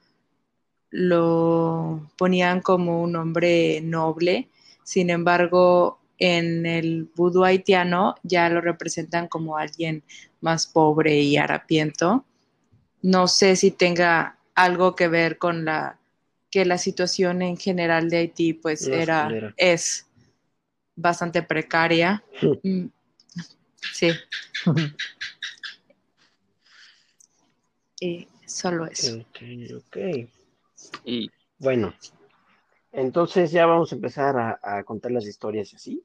Speaker 2: lo ponían como un hombre noble, sin embargo, en el vudú haitiano ya lo representan como alguien más pobre y harapiento. No sé si tenga algo que ver con la que la situación en general de Haití pues
Speaker 1: No,
Speaker 2: era es bastante precaria. *laughs* Mm, Sí, *laughs* y solo eso.
Speaker 1: Ok, ok.
Speaker 3: Y
Speaker 1: Bueno, entonces ya vamos a empezar a, a contar las historias así.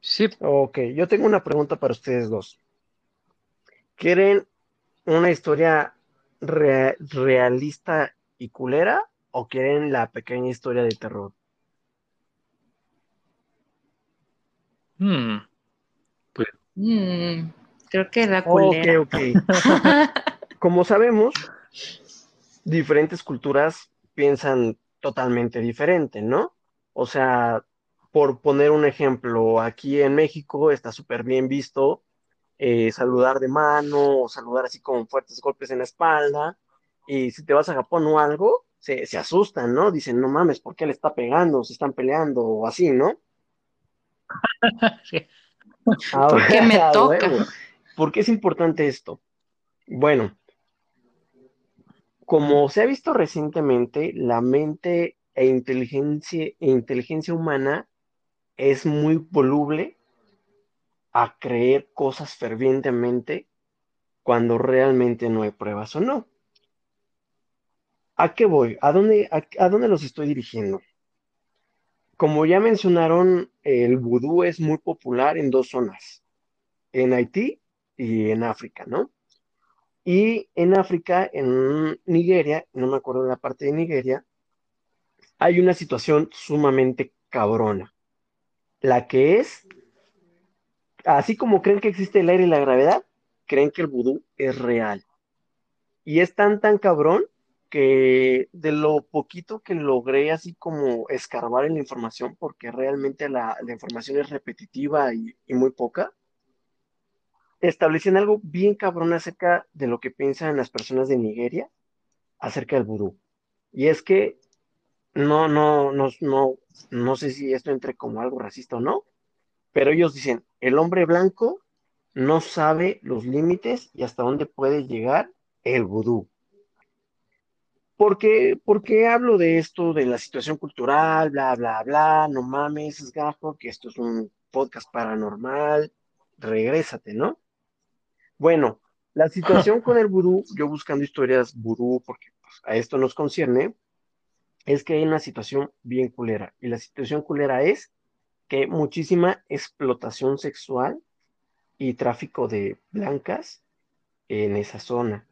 Speaker 3: sí,
Speaker 1: Ok, yo tengo una pregunta para ustedes dos. ¿Quieren una historia re- realista y culera o quieren la pequeña historia de terror?
Speaker 3: hmm,
Speaker 2: Mm, creo que la
Speaker 1: Ok,
Speaker 2: culera.
Speaker 1: ok. *laughs* Como sabemos, diferentes culturas piensan totalmente diferente, ¿no? O sea, por poner un ejemplo, aquí en México está súper bien visto eh, saludar de mano o saludar así con fuertes golpes en la espalda. Y si te vas a Japón o algo, se, se asustan, ¿no? Dicen, no mames, ¿por qué le está pegando? Se están peleando o así, ¿no? *laughs*
Speaker 3: sí.
Speaker 1: Ah,
Speaker 2: ¿Por qué me *laughs* toca?
Speaker 1: huevo. ¿Por qué es importante esto? Bueno, como se ha visto recientemente, la mente e inteligencia, e inteligencia humana es muy voluble a creer cosas fervientemente cuando realmente no hay pruebas o no. ¿A qué voy? ¿A dónde, a, a dónde los estoy dirigiendo? Como ya mencionaron, el vudú es muy popular en dos zonas, en Haití y en África, ¿no? Y en África, en Nigeria, no me acuerdo de la parte de Nigeria, hay una situación sumamente cabrona. La que es, así como creen que existe el aire y la gravedad, creen que el vudú es real. Y es tan, tan cabrón que de lo poquito que logré así como escarbar en la información, porque realmente la, información es repetitiva y muy poca, establecían algo bien cabrón acerca de lo que piensan las personas de Nigeria acerca del vudú. Y es que no, no, no, no, no sé si esto entre como algo racista o no, pero ellos dicen, el hombre blanco no sabe los límites y hasta dónde puede llegar el vudú. ¿Por qué, por qué hablo de esto, de la situación cultural, bla, bla, bla? No mames, es gajo, que esto es un podcast paranormal, regrésate, ¿no? Bueno, la situación *laughs* con el vudú, yo buscando historias vudú, porque pues, a esto nos concierne, es que hay una situación bien culera. Y la situación culera es que hay muchísima explotación sexual y tráfico de blancas en esa zona.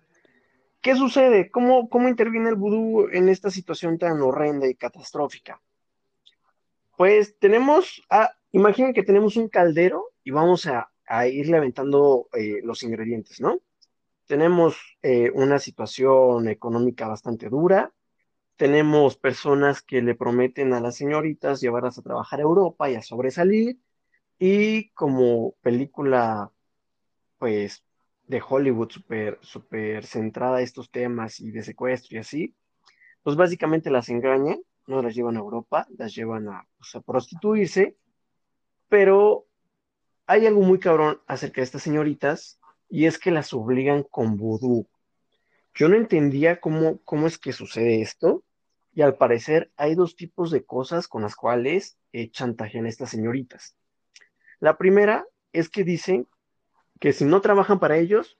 Speaker 1: ¿Qué sucede? ¿Cómo, cómo interviene el vudú en esta situación tan horrenda y catastrófica? Pues tenemos, ah, imaginen que tenemos un caldero y vamos a, a irle aventando eh, los ingredientes, ¿no? Tenemos eh, una situación económica bastante dura, tenemos personas que le prometen a las señoritas llevarlas a trabajar a Europa y a sobresalir, y como película, pues, de Hollywood súper super centrada a estos temas y de secuestro y así, pues básicamente las engañan, no las llevan a Europa, las llevan a, pues, a prostituirse, pero hay algo muy cabrón acerca de estas señoritas y es que las obligan con vudú. Yo no entendía cómo, cómo es que sucede esto y al parecer hay dos tipos de cosas con las cuales eh, chantajean a estas señoritas. La primera es que dicen que si no trabajan para ellos,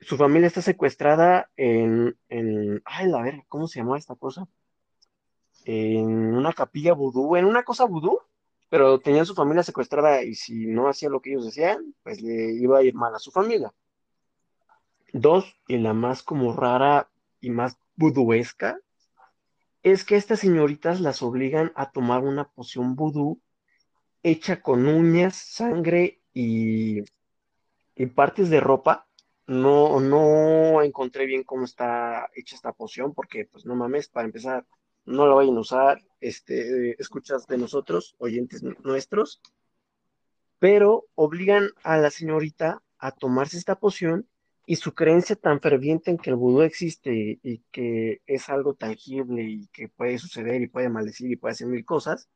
Speaker 1: su familia está secuestrada en, en ay, la ver, ¿cómo se llama esta cosa? En una capilla vudú, en una cosa vudú, pero tenían su familia secuestrada y si no hacía lo que ellos decían, pues le iba a ir mal a su familia. Dos, y la más como rara y más buduesca, es que estas señoritas las obligan a tomar una poción vudú hecha con uñas, sangre y, y partes de ropa. No, no encontré bien cómo está hecha esta poción, porque pues no mames, para empezar, no la vayan a usar, este, escuchas de nosotros, oyentes nuestros, pero obligan a la señorita a tomarse esta poción y su creencia tan ferviente en que el vudú existe y que es algo tangible y que puede suceder y puede maldecir y puede hacer mil cosas,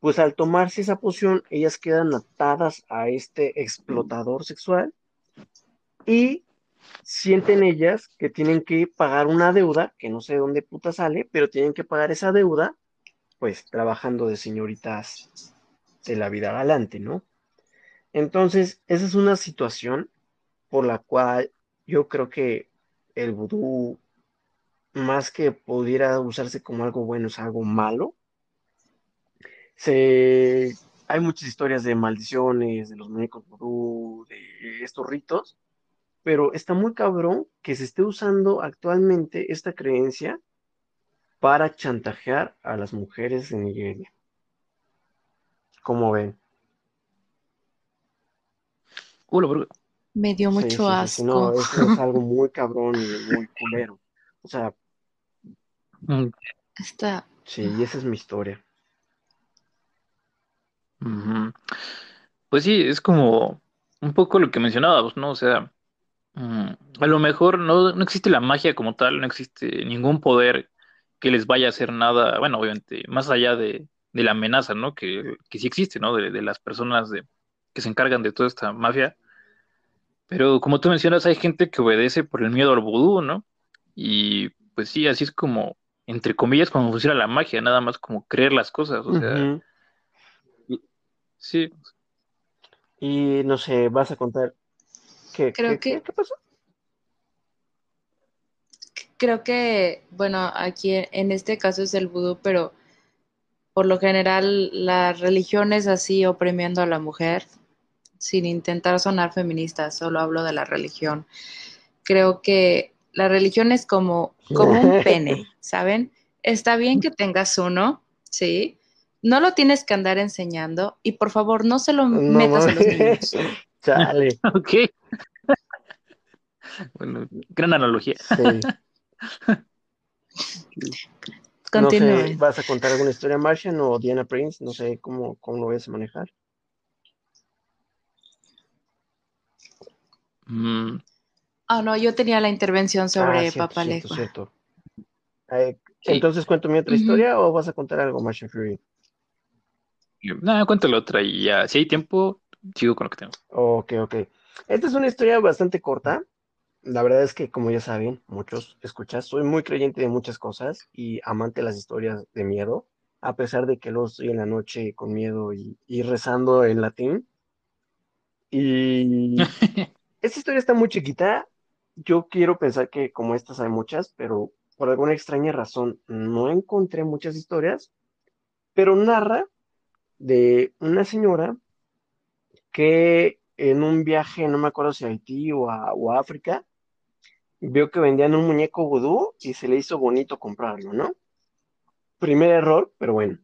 Speaker 1: pues al tomarse esa poción, ellas quedan atadas a este explotador sexual y sienten ellas que tienen que pagar una deuda, que no sé de dónde puta sale, pero tienen que pagar esa deuda, pues trabajando de señoritas de la vida galante, ¿no? Entonces, esa es una situación por la cual yo creo que el vudú, más que pudiera usarse como algo bueno, es algo malo. Se... Hay muchas historias de maldiciones, de los muñecos vudú, de estos ritos, pero está muy cabrón que se esté usando actualmente esta creencia para chantajear a las mujeres de Nigeria. ¿Cómo ven?
Speaker 2: Me dio mucho asco. no,
Speaker 1: es, algo *laughs* muy cabrón y muy culero. O sea.
Speaker 2: Mm. Está.
Speaker 1: Sí, y esa es mi historia.
Speaker 3: Pues sí, es como un poco lo que mencionábamos, ¿no? O sea, mm, a lo mejor no, no existe la magia como tal, no existe ningún poder que les vaya a hacer nada, bueno, obviamente, más allá de, de la amenaza, ¿no? Que, que sí existe, ¿no? De, de las personas de, que se encargan de toda esta mafia pero como tú mencionas, hay gente que obedece por el miedo al vudú, ¿no? Y pues sí, así es como, entre comillas, como funciona la magia, nada más como creer las cosas, o sea. Sí.
Speaker 1: Y no sé, vas a contar qué,
Speaker 2: Creo que...
Speaker 1: qué pasó.
Speaker 2: Creo que, bueno, aquí en este caso es el vudú, pero por lo general la religión es así oprimiendo a la mujer sin intentar sonar feminista, solo hablo de la religión. Creo que la religión es como, como un *laughs* pene, ¿saben? Está bien que tengas uno, ¿sí? No lo tienes que andar enseñando y por favor no se lo metas a los niños. *laughs*
Speaker 1: Chale. *laughs*
Speaker 3: ok. *laughs* bueno, gran analogía. *laughs*
Speaker 2: Continúe.
Speaker 1: ¿Vas a contar alguna historia, Martian o Diana Prince? No sé cómo, cómo lo vas a manejar.
Speaker 2: Mm. Ah, no, yo tenía la intervención sobre ah, Papa
Speaker 1: eh, Entonces, ¿cuento mi otra historia o vas a contar algo, Martian Fury?
Speaker 3: No, cuéntalo otra y ya, si hay tiempo, sigo con lo que tengo.
Speaker 1: Ok, ok. Esta es una historia bastante corta. La verdad es que, como ya saben, muchos escuchas, soy muy creyente de muchas cosas y amante de las historias de miedo, a pesar de que luego estoy en la noche con miedo y, y rezando en latín. Y *laughs* Esta historia está muy chiquita. Yo quiero pensar que como estas hay muchas, pero por alguna extraña razón no encontré muchas historias, pero narra de una señora que en un viaje, no me acuerdo si a Haití o a, o África, vio que vendían un muñeco vudú y se le hizo bonito comprarlo, ¿no? Primer error, pero bueno.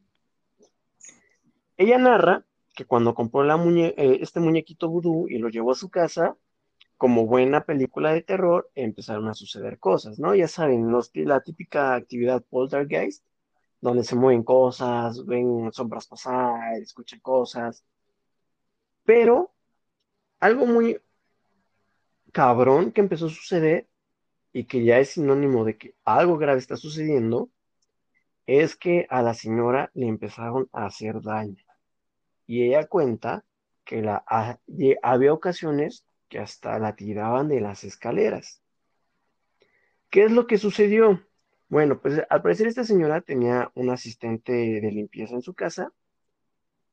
Speaker 1: Ella narra que cuando compró la muñe eh, este muñequito vudú y lo llevó a su casa, como buena película de terror, empezaron a suceder cosas, ¿no? Ya saben, la típica actividad poltergeist, donde se mueven cosas, ven sombras pasar, escuchan cosas. Pero algo muy cabrón que empezó a suceder y que ya es sinónimo de que algo grave está sucediendo, es que a la señora le empezaron a hacer daño. Y ella cuenta que había ocasiones que hasta la tiraban de las escaleras. ¿Qué es lo que sucedió? Bueno, pues al parecer esta señora tenía un asistente de limpieza en su casa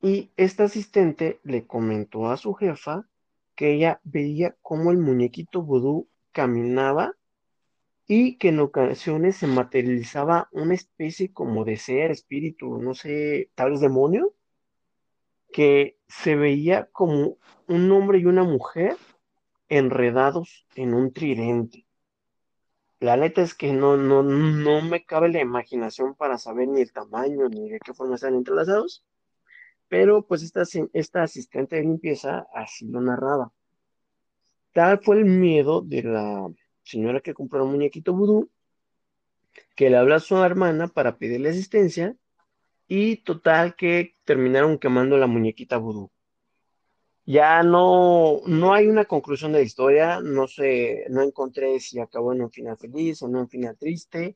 Speaker 1: y esta asistente le comentó a su jefa que ella veía cómo el muñequito vudú caminaba y que en ocasiones se materializaba una especie como de ser, espíritu, no sé, tal vez demonio, que se veía como un hombre y una mujer enredados en un tridente. La neta es que no, no, no me cabe la imaginación para saber ni el tamaño ni de qué forma están entrelazados, pero pues esta, esta asistente de limpieza así lo narraba. Tal fue el miedo de la señora que compró un muñequito vudú, que le habla a su hermana para pedirle asistencia, y total que terminaron quemando la muñequita vudú. Ya no, no hay una conclusión de la historia, no sé, no encontré si acabó en un final feliz o en un final triste.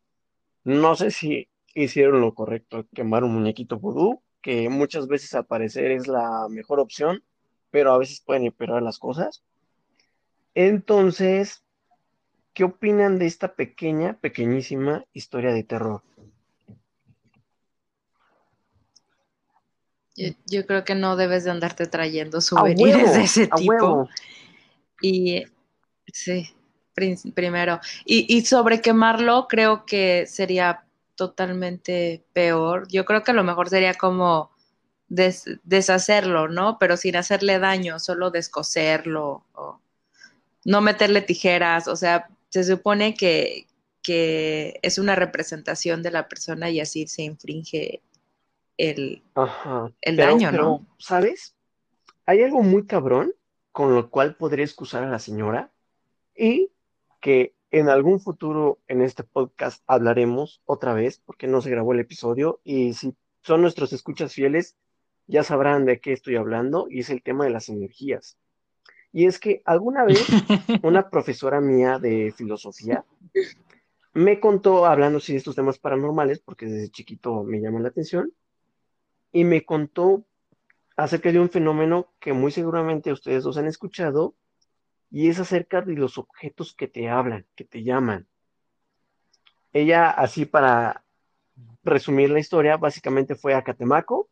Speaker 1: No sé si hicieron lo correcto, quemar un muñequito vudú, que muchas veces al parecer es la mejor opción, pero a veces pueden empeorar las cosas. Entonces, ¿qué opinan de esta pequeña, pequeñísima historia de terror?
Speaker 2: Yo, creo que no debes de andarte trayendo souvenirs de ese tipo. Y sí, primero. Y, sobre quemarlo, creo que sería totalmente peor. Yo creo que lo mejor sería como deshacerlo, ¿no? Pero sin hacerle daño, solo descoserlo o no meterle tijeras. O sea, se supone que, que es una representación de la persona y así se infringe el, el daño, ¿no?
Speaker 1: ¿Sabes? Hay algo muy cabrón con lo cual podría excusar a la señora y que en algún futuro en este podcast hablaremos otra vez porque no se grabó el episodio y si son nuestros escuchas fieles ya sabrán de qué estoy hablando y es el tema de las energías. Y es que alguna vez *laughs* una profesora mía de filosofía me contó, hablando de estos temas paranormales, porque desde chiquito me llama la atención, y me contó acerca de un fenómeno que muy seguramente ustedes dos han escuchado, y es acerca de los objetos que te hablan, que te llaman. Ella, así para resumir la historia, básicamente fue a Catemaco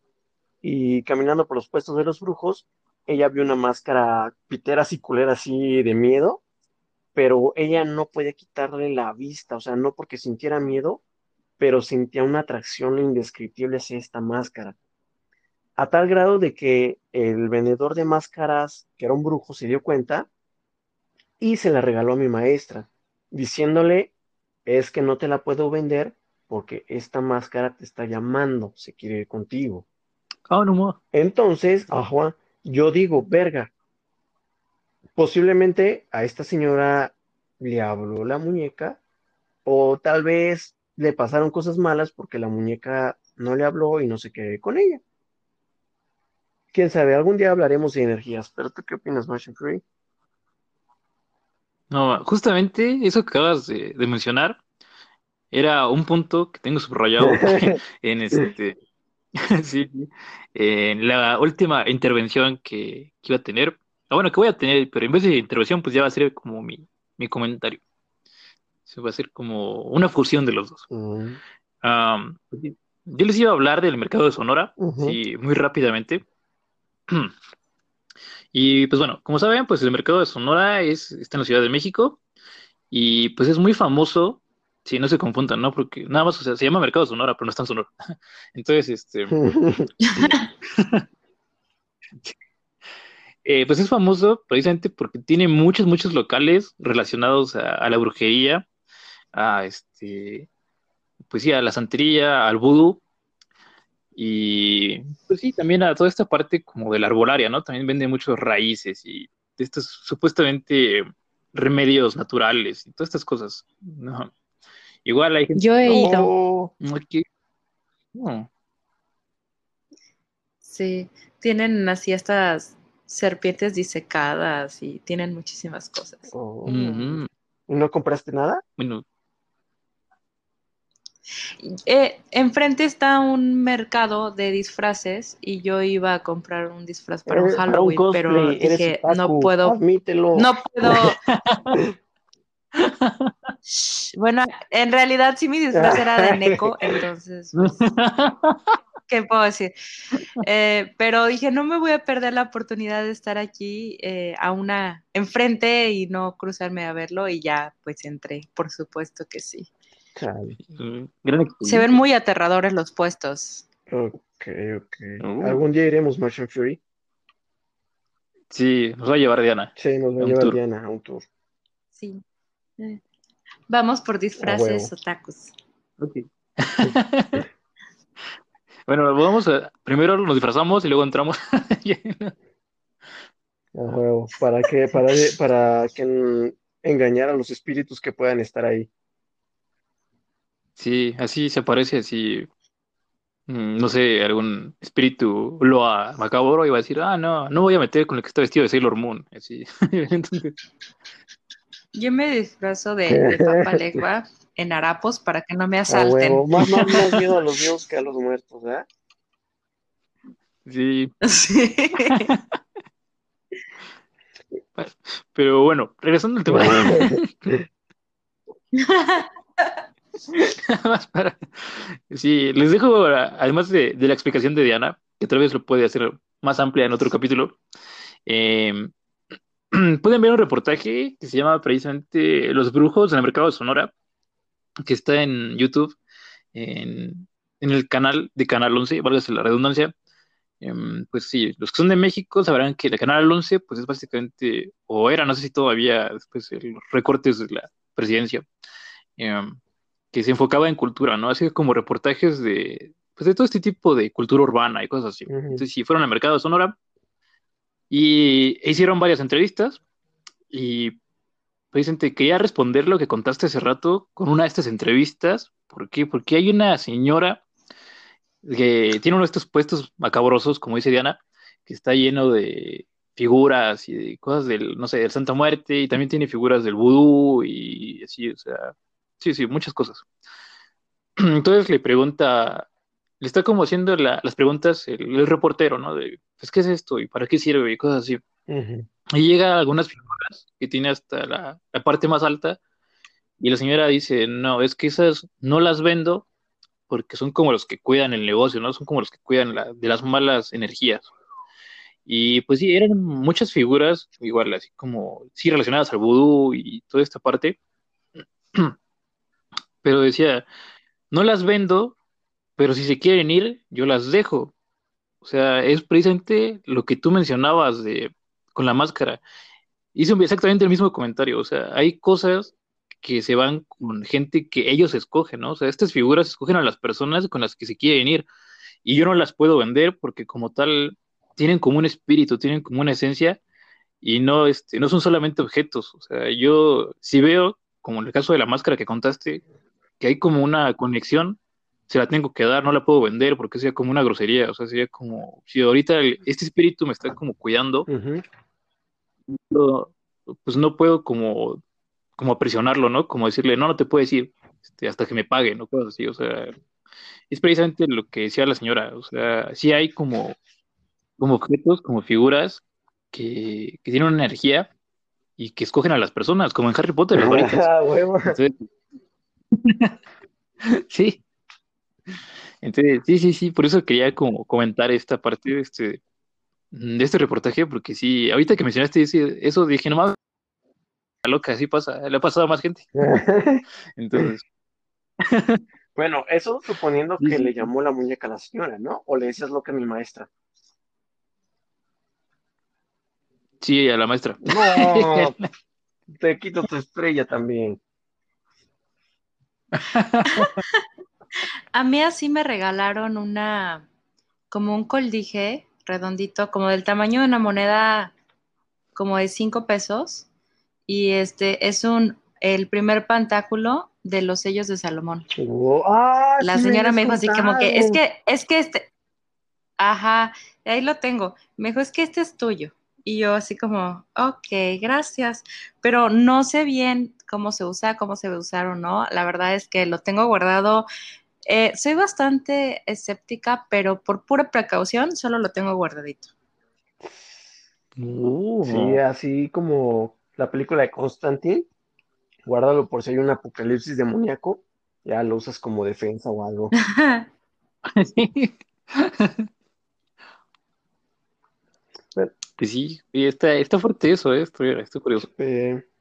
Speaker 1: y caminando por los puestos de los brujos, ella vio una máscara pitera y culera así de miedo, pero ella no podía quitarle la vista, o sea, no porque sintiera miedo, pero sentía una atracción indescriptible hacia esta máscara a tal grado de que el vendedor de máscaras, que era un brujo, se dio cuenta y se la regaló a mi maestra, diciéndole, es que no te la puedo vender porque esta máscara te está llamando, se quiere ir contigo.
Speaker 3: Oh, no
Speaker 1: Entonces, ajá, yo digo, verga, posiblemente a esta señora le habló la muñeca o tal vez le pasaron cosas malas porque la muñeca no le habló y no se quedó con ella quién sabe, algún día hablaremos de energías, pero ¿tú qué opinas, Martian Free?
Speaker 3: No, justamente eso que acabas de, mencionar era un punto que tengo subrayado *laughs* en este *laughs* sí, en la última intervención que, iba a tener. Ah, bueno, que voy a tener, pero en vez de intervención, pues ya va a ser como mi, comentario. Se va a ser como una fusión de los dos. Mm. yo les iba a hablar del mercado de Sonora, muy rápidamente. *clears throat* Y pues bueno, como saben, pues el mercado de Sonora es, está en la Ciudad de México y pues es muy famoso, si no se confundan, ¿no? Porque nada más, o sea, se llama Mercado de Sonora, pero no está en Sonora. *laughs* Entonces, este... *laughs* Eh, pues es famoso precisamente porque tiene muchos, muchos locales relacionados a, la brujería, a este, pues sí, a la santería, al vudú, y pues sí, también a toda esta parte como de la arbolaria, ¿no? También vende muchos raíces y de estos supuestamente remedios naturales y todas estas cosas. ¿no? Igual hay gente.
Speaker 2: Yo he ido. Sí, tienen así estas serpientes disecadas y tienen muchísimas cosas.
Speaker 1: Oh. ¿Y no compraste nada?
Speaker 3: Bueno,
Speaker 2: Eh, enfrente está un mercado de disfraces y yo iba a comprar un disfraz para
Speaker 1: Eres- un
Speaker 2: Halloween, pero dije, no puedo,
Speaker 1: Admítelo.
Speaker 2: no puedo. *laughs* Bueno, en realidad sí mi disfraz era de Neko, entonces, pues, *laughs* ¿qué puedo decir? Eh, pero dije, no me voy a perder la oportunidad de estar aquí eh, a una enfrente y no cruzarme a verlo y ya pues entré, por supuesto que sí.
Speaker 3: Gran
Speaker 2: Se ven muy aterradores los puestos.
Speaker 1: Ok, ok.
Speaker 3: Uh.
Speaker 1: Algún día iremos Motion Fury.
Speaker 3: Sí, nos va a llevar Diana.
Speaker 1: Sí, nos va a llevar
Speaker 3: tour.
Speaker 1: Diana a un tour.
Speaker 2: Sí. Vamos por disfraces
Speaker 1: huevo.
Speaker 2: otakus. *laughs*
Speaker 3: bueno, vamos a. Primero nos disfrazamos y luego entramos. *laughs*
Speaker 1: A huevo. ¿Para qué? Para, para que en- engañar a los espíritus que puedan estar ahí.
Speaker 3: Sí, así se parece, así. mm, No sé, algún espíritu loa macabro y va a decir, ah, no, no voy a meter con el que está vestido de Sailor Moon. Así. *laughs* Entonces,
Speaker 2: Yo me disfrazo de, *laughs* de Papa Legua en harapos para que no me
Speaker 1: A
Speaker 2: asalten.
Speaker 1: huevo. Más, más, más miedo a los vivos que a los muertos, ¿eh?
Speaker 3: sí, *laughs*
Speaker 2: Sí.
Speaker 3: pero bueno, regresando al tema. *laughs* Nada más para- Sí, les dejo, además de, de la explicación de Diana, que tal vez lo puede hacer más amplia en otro capítulo, eh, *clears throat* pueden ver un reportaje que se llama precisamente Los brujos en el mercado de Sonora, que está en YouTube, en, en el canal de Canal 11, válgase la redundancia. Em, pues sí, los que son de México sabrán que el Canal 11, pues es básicamente, o era, no sé si todavía, después de los recortes de la presidencia, em, que se enfocaba en cultura, ¿no? Así como reportajes de, pues de todo este tipo de cultura urbana y cosas así.
Speaker 1: Ujú.
Speaker 3: Entonces, sí, fueron al mercado de Sonora y e hicieron varias entrevistas y precisamente quería responder lo que contaste hace rato con una de estas entrevistas. ¿Por qué? Porque hay una señora que tiene uno de estos puestos macabrosos, como dice Diana, que está lleno de figuras y de cosas del, no sé, del Santa Muerte, y también tiene figuras del vudú y así, o sea, sí, sí, muchas cosas. *clears throat* Entonces le pregunta, le está como haciendo la- las preguntas el, el reportero, ¿no? De, pues, ¿qué es esto? ¿Y para qué sirve? Y cosas así. Y llega a algunas figuras que tiene hasta la, la parte más alta y la señora dice, no, es que esas no las vendo porque son como los que cuidan el negocio, ¿no? Son como los que cuidan la- de las malas energías. Y pues sí, eran muchas figuras, igual, así como, sí, relacionadas al vudú y toda esta parte. *clears throat* Pero decía, no las vendo, pero si se quieren ir, yo las dejo. O sea, es precisamente lo que tú mencionabas de, con la máscara. Hice exactamente el mismo comentario. O sea, hay cosas que se van con gente que ellos escogen, ¿no? O sea, estas figuras escogen a las personas con las que se quieren ir. Y yo no las puedo vender porque como tal tienen como un espíritu, tienen como una esencia y no, este, no son solamente objetos. O sea, yo si veo, como en el caso de la máscara que contaste, que hay como una conexión, se la tengo que dar, no la puedo vender porque sería como una grosería. O sea, sería como, si ahorita el- este espíritu me está como cuidando, no- pues no puedo como, como aprisionarlo, ¿no? Como decirle, no, no te puedes ir este, hasta que me pague, ¿no? Cosas así, o sea, es precisamente lo que decía la señora, o sea, sí hay como, como objetos, como figuras que, que tienen una energía y que escogen a las personas, como en Harry Potter. *laughs*
Speaker 1: Ah.
Speaker 3: Entonces, *laughs* sí. Entonces, sí, sí, sí, por eso quería como comentar esta parte de este, de este reportaje, porque sí, ahorita que mencionaste eso, dije, no mames, loca, así pasa, le ha pasado a más gente. *laughs* Entonces, *laughs*
Speaker 1: Bueno, eso suponiendo que
Speaker 3: sí.
Speaker 1: le llamó la muñeca a la señora, ¿no? O le decías loca a mi maestra.
Speaker 3: sí, a la maestra.
Speaker 1: No, te quito tu estrella también.
Speaker 2: A mí así me regalaron una, como un coldije redondito, como del tamaño de una moneda como de cinco pesos. Y este es un, el primer pantáculo de los sellos de Salomón.
Speaker 1: Oh, ah,
Speaker 2: La
Speaker 1: sí
Speaker 2: señora me dijo así como que, es que, es que este, ajá, ahí lo tengo. Me dijo, es que este es tuyo. Y yo así como, ok, gracias. Pero no sé bien cómo se usa, cómo se va a usar o no. La verdad es que lo tengo guardado. Eh, soy bastante escéptica, pero por pura precaución solo lo tengo guardadito.
Speaker 3: Uh,
Speaker 1: Sí, así como la película de Constantine, guárdalo por si hay un apocalipsis demoníaco, ya lo usas como defensa o algo. *laughs*
Speaker 3: Pues sí, y está, está fuerte eso, ¿eh? Estoy, estoy curioso.
Speaker 1: Eh,
Speaker 3: Sí,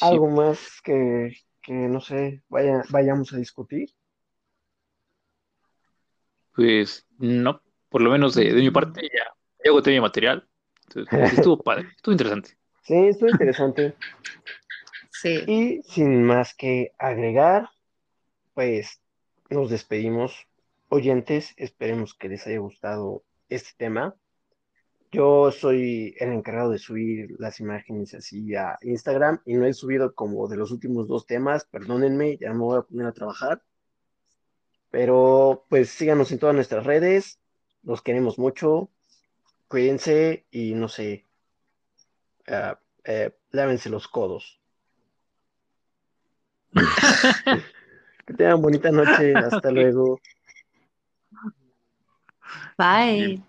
Speaker 1: algo más que, que no sé, vaya, vayamos a discutir.
Speaker 3: Pues no, por lo menos de, de mi parte ya, ya agoté mi material. Entonces, pues, estuvo padre, estuvo interesante. *laughs*
Speaker 1: Sí, esto es interesante.
Speaker 2: Sí.
Speaker 1: Y sin más que agregar, pues nos despedimos. Oyentes, esperemos que les haya gustado este tema. Yo soy el encargado de subir las imágenes así a Instagram y no he subido como de los últimos dos temas, perdónenme, ya me voy a poner a trabajar. Pero pues síganos en todas nuestras redes, los queremos mucho, cuídense y no sé, ah, eh, lávense los codos. *laughs* Que tengan bonita noche, hasta luego.
Speaker 2: Bye.